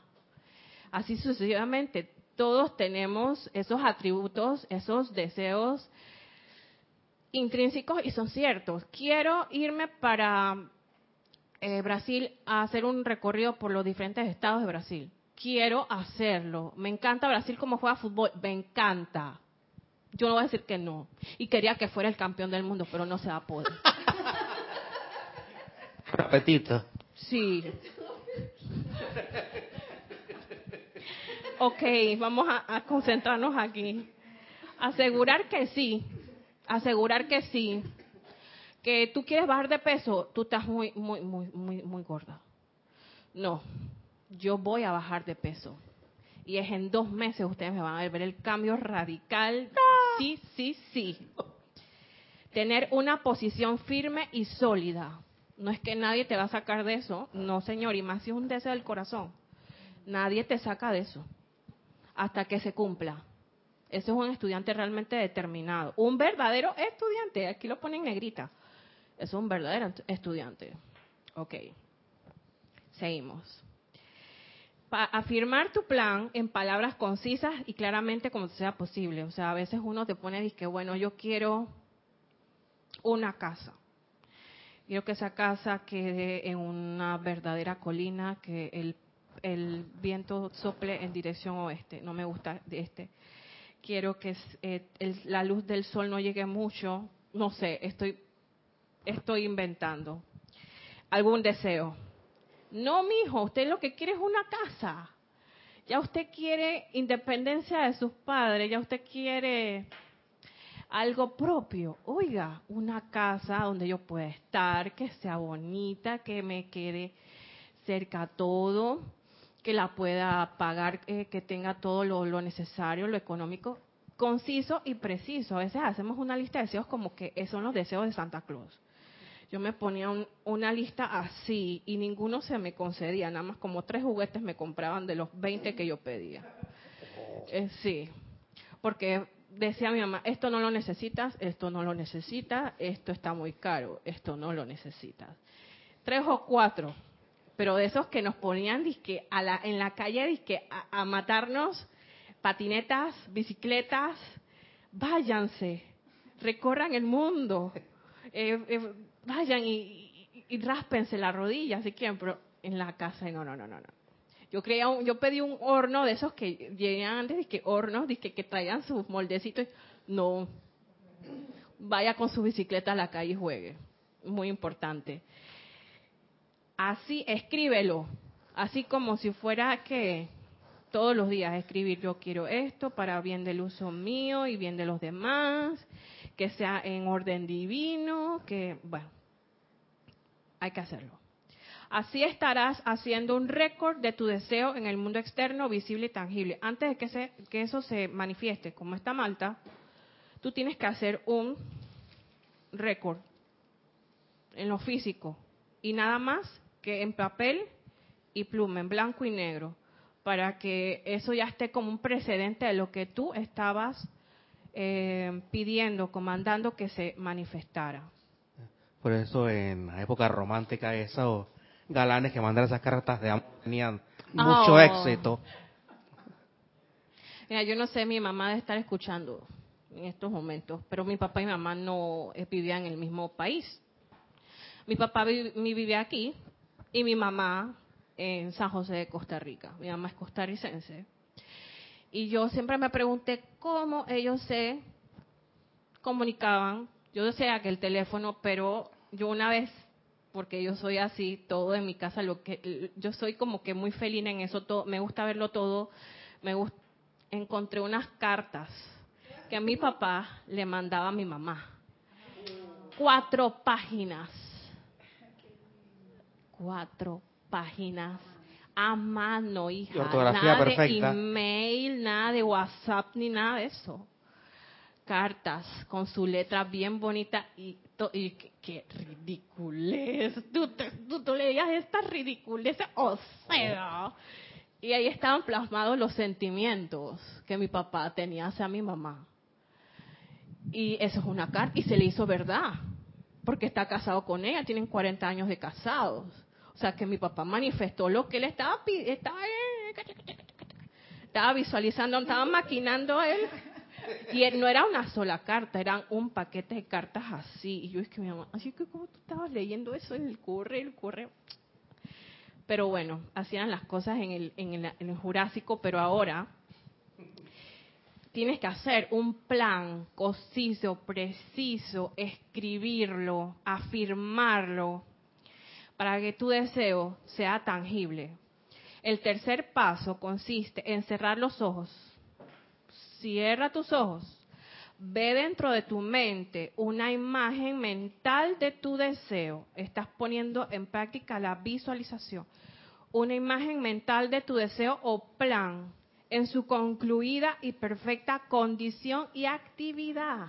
Así sucesivamente, todos tenemos esos atributos, esos deseos intrínsecos y son ciertos. Quiero irme para eh, Brasil a hacer un recorrido por los diferentes estados de Brasil. Quiero hacerlo. Me encanta Brasil como juega fútbol. Me encanta. Yo no voy a decir que no. Y quería que fuera el campeón del mundo, pero no se va a poder. Sí. Ok, vamos a concentrarnos aquí. Asegurar que sí, asegurar que sí, que tú quieres bajar de peso, tú estás muy, muy, muy, muy, muy gorda. No, yo voy a bajar de peso. Y es en dos meses ustedes me van a ver el cambio radical. Sí, sí, sí. Tener una posición firme y sólida. No es que nadie te va a sacar de eso. No, señor. Y más si es un deseo del corazón. Nadie te saca de eso. Hasta que se cumpla. Ese es un estudiante realmente determinado. Un verdadero estudiante. Aquí lo ponen negrita. Es un verdadero estudiante. Ok. Seguimos. afirmar tu plan en palabras concisas y claramente como sea posible. O sea, a veces uno te pone y dice, bueno, yo quiero una casa. Quiero que esa casa quede en una verdadera colina, que el, viento sople en dirección oeste. No me gusta este quiero que eh, la luz del sol no llegue mucho, no sé, estoy, estoy inventando. ¿Algún deseo? No, mijo, usted lo que quiere es una casa. Ya usted quiere independencia de sus padres, ya usted quiere algo propio. Oiga, una casa donde yo pueda estar, que sea bonita, que me quede cerca todo, que la pueda pagar, eh, que tenga todo lo, necesario, lo económico, conciso y preciso. A veces hacemos una lista de deseos como que son los deseos de Santa Claus. Yo me ponía una lista así y ninguno se me concedía, nada más como tres juguetes me compraban de los 20 que yo pedía. Eh, sí, porque decía mi mamá, esto no lo necesitas, esto no lo necesitas, esto está muy caro, esto no lo necesitas. Tres o cuatro pero de esos que nos ponían disque a la, en la calle disque a, matarnos, patinetas, bicicletas, váyanse, recorran el mundo, eh, eh, vayan y, y, ráspense la rodilla si quieren, pero en la casa no, no, no, no, no. Yo creía yo pedí un horno de esos que llegan antes, disque hornos, disque que traían sus moldecitos. No, vaya con su bicicleta a la calle y juegue. Muy importante así escríbelo, así como si fuera que todos los días escribir yo quiero esto para bien del uso mío y bien de los demás, que sea en orden divino, que bueno, hay que hacerlo. Así estarás haciendo un récord de tu deseo en el mundo externo, visible y tangible. Antes de que, que eso se manifieste, como está Malta, tú tienes que hacer un récord en lo físico y nada más que en papel y pluma, en blanco y negro, para que eso ya esté como un precedente de lo que tú estabas eh, pidiendo, comandando que se manifestara. Por eso en la época romántica esos galanes que mandaron esas cartas de amor tenían mucho oh. éxito. Mira, yo no sé, mi mamá de estar escuchando en estos momentos, pero mi papá y mi mamá no vivían en el mismo país. Mi papá vivía aquí, y mi mamá en San José de Costa Rica. Mi mamá es costarricense. Y yo siempre me pregunté cómo ellos se comunicaban Yo desea que el teléfono, pero yo una vez, porque yo soy así, todo en mi casa, lo que yo soy como que muy felina en eso, todo, me gusta verlo todo, me gusta, encontré unas cartas que a mi papá le mandaba a mi mamá. Cuatro páginas. Cuatro páginas a mano, hija. nada de email, nada de WhatsApp, ni nada de eso. Cartas con su letra bien bonita y, y qué, ridiculez. Tú, tú, tú, leías estas ridiculeces, o sea. Y ahí estaban plasmados los sentimientos que mi papá tenía hacia mi mamá. Y eso es una carta, y se le hizo verdad, porque está casado con ella, tienen 40 años de casados. O sea, que mi papá manifestó lo que él estaba estaba, estaba visualizando, estaba maquinando él. Y no era una sola carta, eran un paquete de cartas así. Y yo es que mi mamá, así que como tú estabas leyendo eso en el correo, el correo. Pero bueno, hacían las cosas en el, en el, en el Jurásico, pero ahora tienes que hacer un plan conciso, preciso, escribirlo, afirmarlo, para que tu deseo sea tangible. El tercer paso consiste en cerrar los ojos. Cierra tus ojos. Ve dentro de tu mente una imagen mental de tu deseo. Estás poniendo en práctica la visualización. Una imagen mental de tu deseo o plan en su concluida y perfecta condición y actividad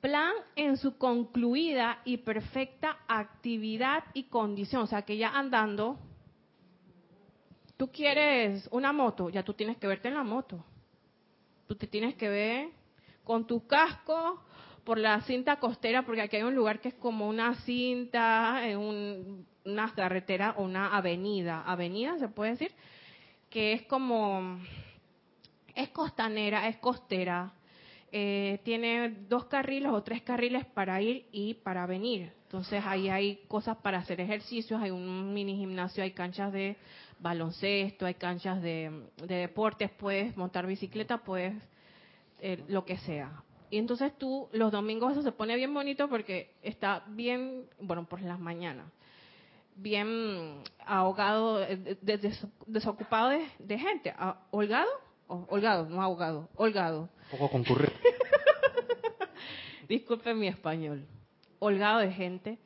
plan en su concluida y perfecta actividad y condición. O sea, que ya andando, tú quieres una moto, ya tú tienes que verte en la moto. Tú te tienes que ver con tu casco por la cinta costera, porque aquí hay un lugar que es como una cinta, un, una carretera o una avenida. Avenida, se puede decir, que es como, es costanera, es costera eh, tiene dos carriles o tres carriles para ir y para venir. Entonces ahí hay cosas para hacer ejercicios, hay un mini gimnasio, hay canchas de baloncesto, hay canchas de, deportes, puedes montar bicicleta, puedes eh, lo que sea. Y entonces tú, los domingos eso se pone bien bonito porque está bien, bueno, por las mañanas, bien ahogado, eh, desocupado de, gente. Ah, ¿Holgado? holgado, no ahogado, holgado. Poco concurrido. Disculpe mi español. Holgado de gente.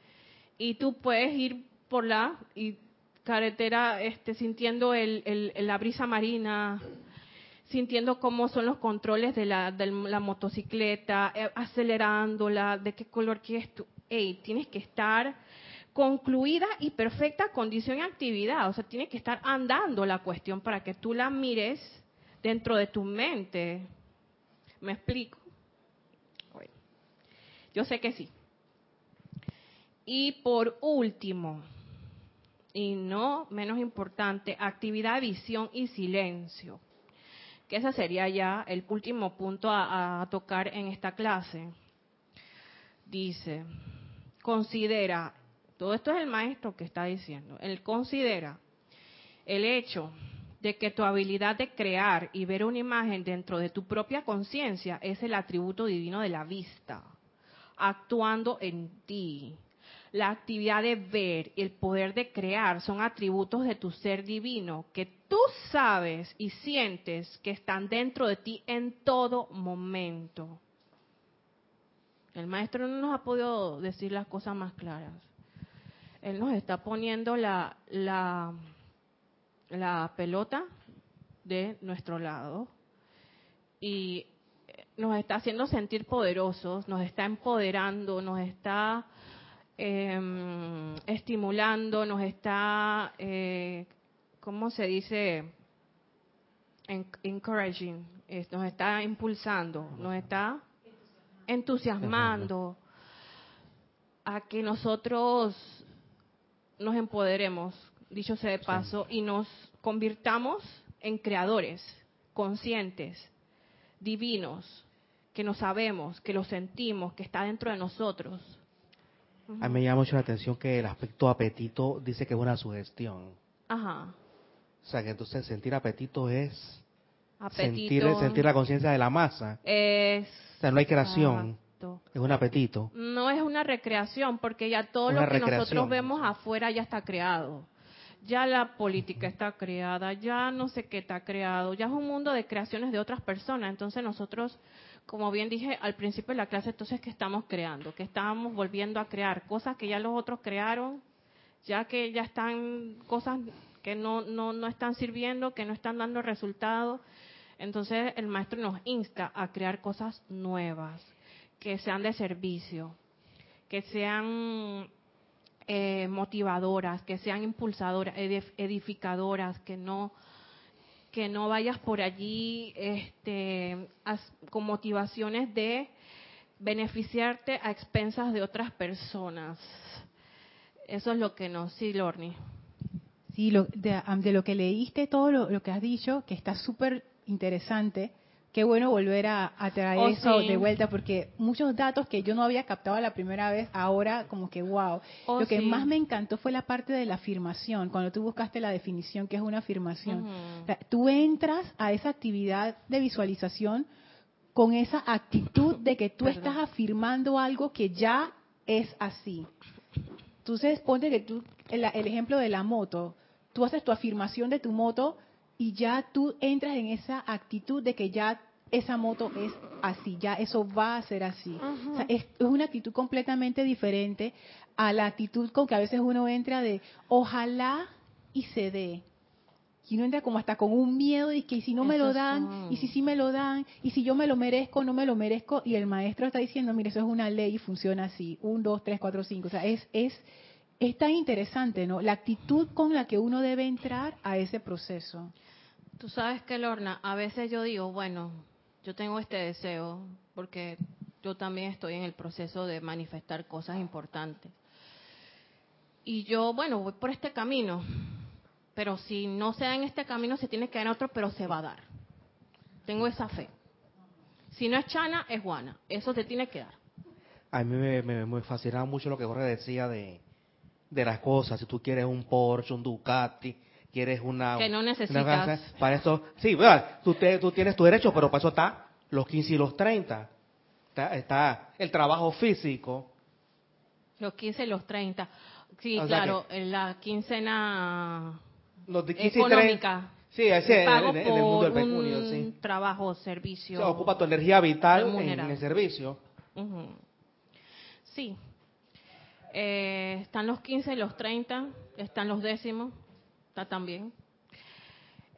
Y tú puedes ir por la y carretera este, sintiendo el, la brisa marina, sintiendo cómo son los controles de la, la motocicleta, eh, acelerándola, de qué color quieres tú. Ey, tienes que estar concluida y perfecta condición y actividad. O sea, tiene que estar andando la cuestión para que tú la mires dentro de tu mente. ¿Me explico? yo sé que sí. Y por último, y no menos importante, actividad, visión y silencio. Que ese sería ya el último punto a, a tocar en esta clase. Dice, considera, todo esto es el maestro que está diciendo, él considera el hecho de que tu habilidad de crear y ver una imagen dentro de tu propia conciencia es el atributo divino de la vista, actuando en ti. La actividad de ver y el poder de crear son atributos de tu ser divino que tú sabes y sientes que están dentro de ti en todo momento. El maestro no nos ha podido decir las cosas más claras. Él nos está poniendo la, la la pelota de nuestro lado y nos está haciendo sentir poderosos, nos está empoderando, nos está em, estimulando, nos está, eh, ¿cómo se dice? encouraging, nos está impulsando, nos está entusiasmando a que nosotros nos empoderemos dicho sea de paso, y nos convirtamos en creadores conscientes, divinos, que nos sabemos, que lo sentimos, que está dentro de nosotros. A mí me llama mucho la atención que el aspecto apetito dice que es una sugestión. Ajá. O sea, que entonces sentir apetito es Sentir, sentir la conciencia de la masa. Es, o sea, no hay creación. Es un apetito. No es una recreación, porque ya todo lo que nosotros vemos afuera ya está creado. Ya la política está creada, ya no sé qué está creado, ya es un mundo de creaciones de otras personas. Entonces nosotros, como bien dije al principio de la clase, entonces que estamos creando, que estamos volviendo a crear cosas que ya los otros crearon, ya que ya están cosas que no, no, no están sirviendo, que no están dando resultados. Entonces el maestro nos insta a crear cosas nuevas, que sean de servicio, que sean eh, motivadoras, que sean impulsadoras, edificadoras, que no que no vayas por allí este, con motivaciones de beneficiarte a expensas de otras personas. Eso es lo que nos, sí, Lorni. Sí, lo, de, lo que leíste, todo lo, que has dicho, que está súper interesante. Qué bueno volver a, traer oh, eso de vuelta, porque muchos datos que yo no había captado la primera vez, ahora como que wow. Oh, lo que más me encantó fue la parte de la afirmación, cuando tú buscaste la definición, que es una afirmación. tú entras a esa actividad de visualización con esa actitud de que tú estás afirmando algo que ya es así. Entonces, ponte que tú, el ejemplo de la moto, tú haces tu afirmación de tu moto y ya tú entras en esa actitud de que ya esa moto es así, ya eso va a ser así. O sea, es, una actitud completamente diferente a la actitud con que a veces uno entra de ojalá y se dé. Y uno entra como hasta con un miedo y que si no me lo dan, y si sí me lo dan, y si yo me lo merezco, no me lo merezco. Y el maestro está diciendo, mire, eso es una ley y funciona así. Un, dos, tres, cuatro, cinco. O sea, es, es es tan interesante, ¿no? La actitud con la que uno debe entrar a ese proceso. Tú sabes que, Lorna, a veces yo digo, bueno, yo tengo este deseo porque yo también estoy en el proceso de manifestar cosas importantes. Y yo, bueno, voy por este camino, pero si no se da en este camino, se tiene que dar en otro, pero se va a dar. Tengo esa fe. Si no es Chana, es Juana. Eso se tiene que dar. A mí me, me, me fascinaba mucho lo que Jorge decía de, de las cosas. Si tú quieres un Porsche, un Ducati, quieres una... Que no necesitas. para eso, sí, tú, tú tienes tu derecho, pero para eso está los 15 y los 30. Está, el trabajo físico. Los 15 y los 30. Sí, claro, la quincena los de 15 económica. Sí, ese en, el mundo del pecunio, sí. trabajo, servicio. ocupa tu energía vital en, el servicio. Sí, eh, están los 15 y los 30, están los décimos, está también.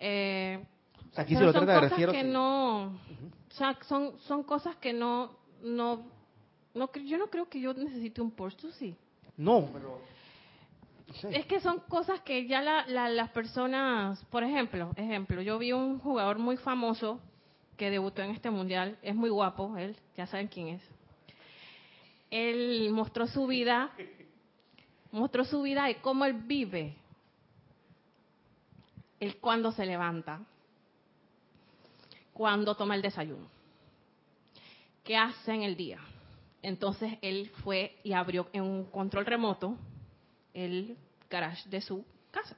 Eh, Aquí se lo son cosas que no, o sea, son, son cosas que no, no, no, yo no creo que yo necesite un Porsche, ¿tú sí? No, pero... Es que son cosas que ya la, las personas, por ejemplo, ejemplo, yo vi un jugador muy famoso que debutó en este mundial, es muy guapo, él, ya saben quién es él mostró su vida, mostró su vida y cómo él vive, el cuando se levanta, cuando toma el desayuno, qué hace en el día. Entonces él fue y abrió en un control remoto el garage de su casa.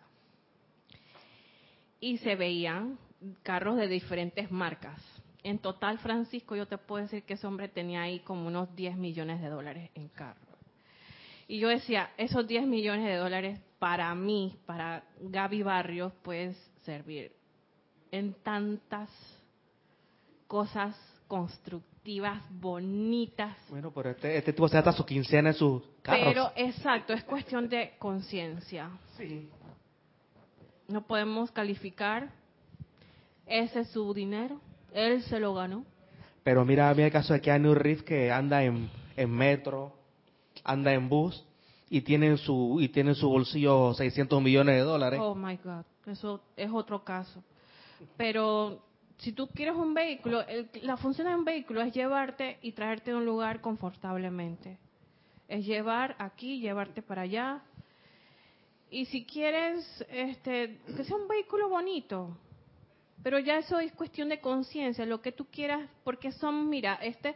Y se veían carros de diferentes marcas en total, Francisco, yo te puedo decir que ese hombre tenía ahí como unos 10 millones de dólares en carro. Y yo decía, esos 10 millones de dólares para mí, para Gaby Barrios, pueden servir en tantas cosas constructivas, bonitas. Bueno, pero este, este tipo se hasta su quincena en sus carros. Pero exacto, es cuestión de conciencia. Sí. No podemos calificar ese es su dinero él se lo ganó. Pero mira, mira el caso de Keanu Reeves que anda en, en metro, anda en bus y tiene en su y tiene en su bolsillo 600 millones de dólares. Oh my God, eso es otro caso. Pero si tú quieres un vehículo, la función de un vehículo es llevarte y traerte a un lugar confortablemente. Es llevar aquí, llevarte para allá. Y si quieres este, que sea un vehículo bonito, pero ya eso es cuestión de conciencia, lo que tú quieras, porque son, mira, este,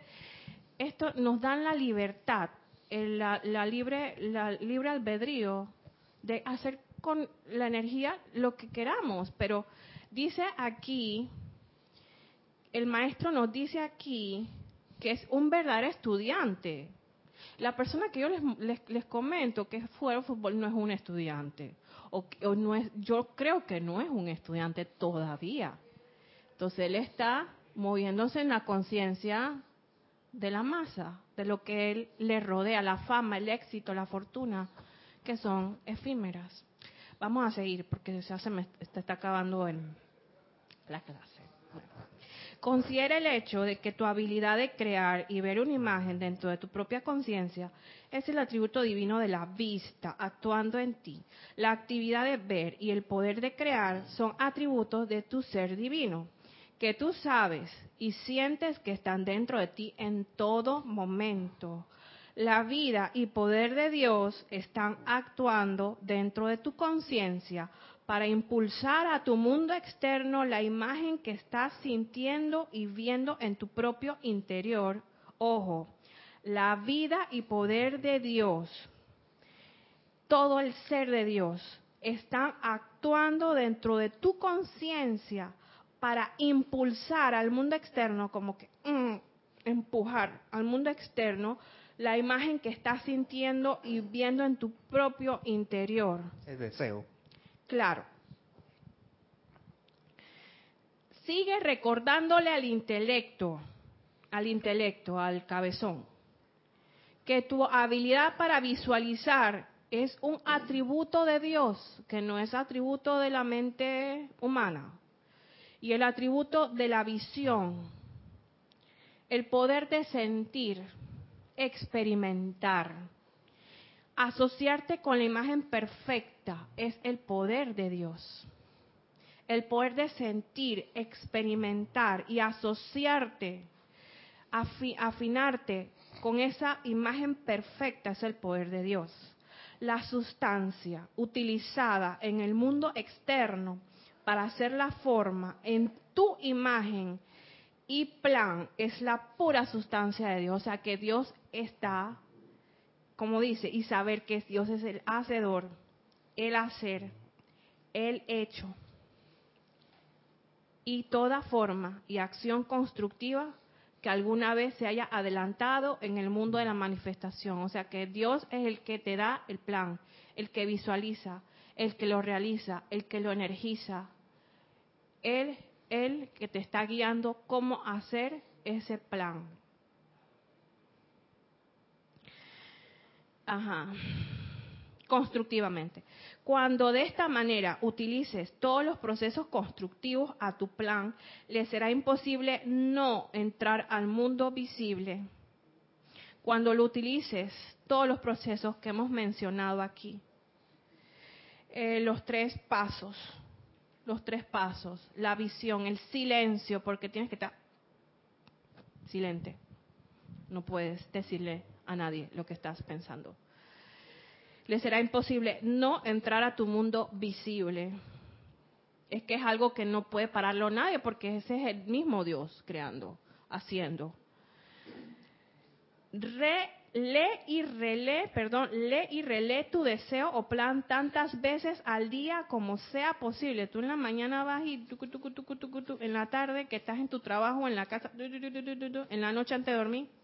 esto nos dan la libertad, la, libre, la libre albedrío de hacer con la energía lo que queramos. Pero dice aquí el maestro nos dice aquí que es un verdadero estudiante. La persona que yo les, les, comento que al fútbol no es un estudiante. O, no es, yo creo que no es un estudiante todavía. Entonces él está moviéndose en la conciencia de la masa, de lo que él le rodea, la fama, el éxito, la fortuna, que son efímeras. Vamos a seguir porque ya se me está acabando en la clase. Considera el hecho de que tu habilidad de crear y ver una imagen dentro de tu propia conciencia es el atributo divino de la vista actuando en ti. La actividad de ver y el poder de crear son atributos de tu ser divino, que tú sabes y sientes que están dentro de ti en todo momento. La vida y poder de Dios están actuando dentro de tu conciencia para impulsar a tu mundo externo la imagen que estás sintiendo y viendo en tu propio interior. Ojo, la vida y poder de Dios, todo el ser de Dios, están actuando dentro de tu conciencia para impulsar al mundo externo, como que mm, empujar al mundo externo la imagen que estás sintiendo y viendo en tu propio interior. El deseo. Claro. Sigue recordándole al intelecto, al intelecto, al cabezón, que tu habilidad para visualizar es un atributo de Dios, que no es atributo de la mente humana. Y el atributo de la visión, el poder de sentir, experimentar, asociarte con la imagen perfecta es el poder de Dios. El poder de sentir, experimentar y asociarte, afinarte con esa imagen perfecta es el poder de Dios. La sustancia utilizada en el mundo externo para hacer la forma en tu imagen y plan es la pura sustancia de Dios. O sea que Dios está como dice, y saber que Dios es el hacedor, el hacer, el hecho. Y toda forma y acción constructiva que alguna vez se haya adelantado en el mundo de la manifestación. O sea que Dios es el que te da el plan, el que visualiza, el que lo realiza, el que lo energiza. Él, el que te está guiando cómo hacer ese plan. Ajá. Constructivamente. Cuando de esta manera utilices todos los procesos constructivos a tu plan, le será imposible no entrar al mundo visible. Cuando lo utilices todos los procesos que hemos mencionado aquí. Eh, los tres pasos, los tres pasos, la visión, el silencio, porque tienes que estar silente. No puedes decirle a nadie lo que estás pensando. Le será imposible no entrar a tu mundo visible. Es que es algo que no puede pararlo nadie porque ese es el mismo Dios creando, haciendo. Re, lee y relee, perdón, lee y relee tu deseo o plan tantas veces al día como sea posible. Tú en la mañana vas y en la tarde que estás en tu trabajo, en la casa, en la noche antes de dormir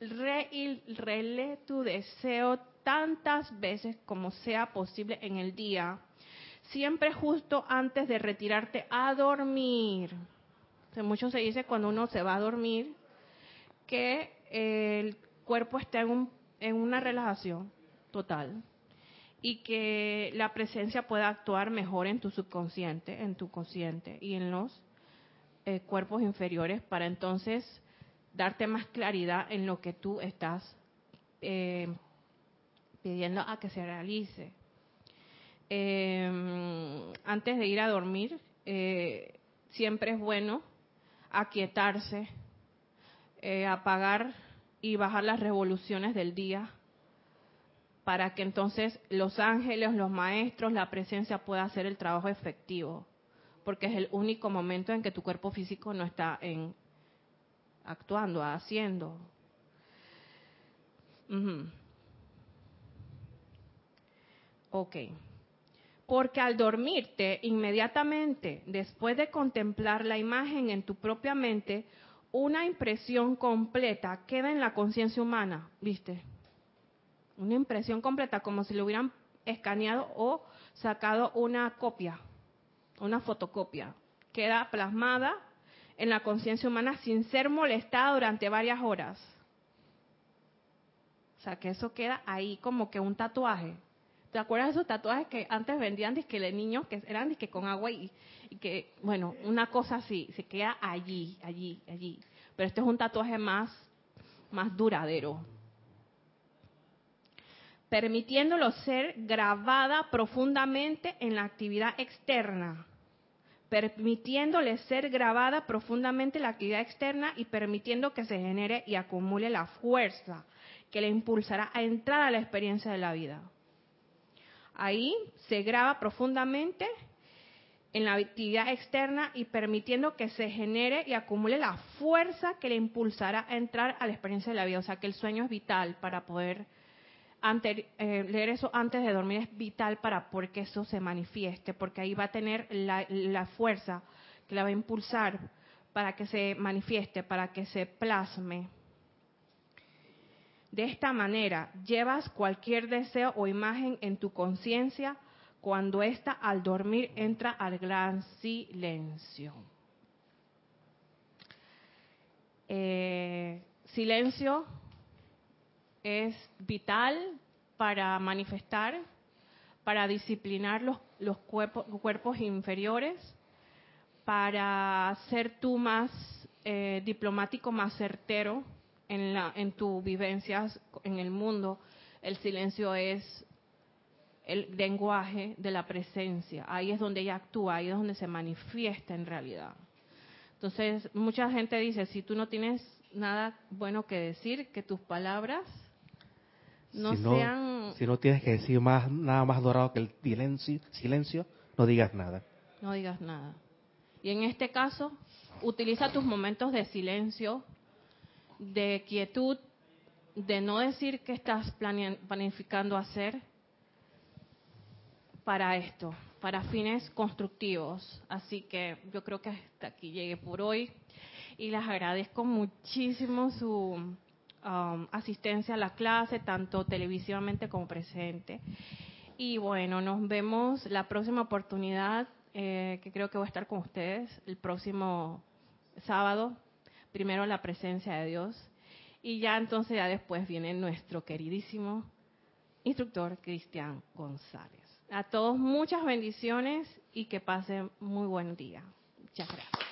Re tu deseo tantas veces como sea posible en el día, siempre justo antes de retirarte a dormir. mucho se dice cuando uno se va a dormir que el cuerpo está en, en una relajación total y que la presencia pueda actuar mejor en tu subconsciente, en tu consciente y en los eh, cuerpos inferiores para entonces darte más claridad en lo que tú estás eh, pidiendo a que se realice. Eh, antes de ir a dormir, eh, siempre es bueno aquietarse, apagar y bajar las revoluciones del día para que entonces los ángeles, los maestros, la presencia pueda hacer el trabajo efectivo, porque es el único momento en que tu cuerpo físico no está en actuando, haciendo. Ok. Porque al dormirte, inmediatamente después de contemplar la imagen en tu propia mente, una impresión completa queda en la conciencia humana, ¿viste? Una impresión completa, como si le hubieran escaneado o sacado una copia, una fotocopia. Queda plasmada en la conciencia humana sin ser molestada durante varias horas. O sea, que eso queda ahí como que un tatuaje. ¿Te acuerdas de esos tatuajes que antes vendían disque de niños que eran disque con agua y, que, bueno, una cosa así, se queda allí, allí, allí. Pero este es un tatuaje más, más duradero. Permitiéndolo ser grabada profundamente en la actividad externa permitiéndole ser grabada profundamente la actividad externa y permitiendo que se genere y acumule la fuerza que le impulsará a entrar a la experiencia de la vida. Ahí se graba profundamente en la actividad externa y permitiendo que se genere y acumule la fuerza que le impulsará a entrar a la experiencia de la vida. O sea que el sueño es vital para poder eh, leer eso antes de dormir es vital para que eso se manifieste, porque ahí va a tener la, la fuerza que la va a impulsar para que se manifieste, para que se plasme. De esta manera, llevas cualquier deseo o imagen en tu conciencia cuando ésta al dormir entra al gran silencio. Eh, silencio es vital para manifestar, para disciplinar los, los cuerpos, cuerpos, inferiores, para ser tú más eh, diplomático, más certero en, la, en tus vivencias en el mundo. El silencio es el lenguaje de la presencia. Ahí es donde ella actúa, ahí es donde se manifiesta en realidad. Entonces, mucha gente dice, si tú no tienes nada bueno que decir, que tus palabras no si sean... Si no tienes que decir más nada más dorado que el silencio, silencio, no digas nada. No digas nada. Y en este caso, utiliza tus momentos de silencio, de quietud, de no decir que estás planificando hacer para esto, para fines constructivos. Así que yo creo que hasta aquí llegué por hoy y les agradezco muchísimo su Um, asistencia a la clase, tanto televisivamente como presente. Y bueno, nos vemos la próxima oportunidad, eh, que creo que voy a estar con ustedes el próximo sábado, primero la presencia de Dios. Y ya entonces, ya después viene nuestro queridísimo instructor Cristian González. A todos muchas bendiciones y que pasen muy buen día. Muchas gracias.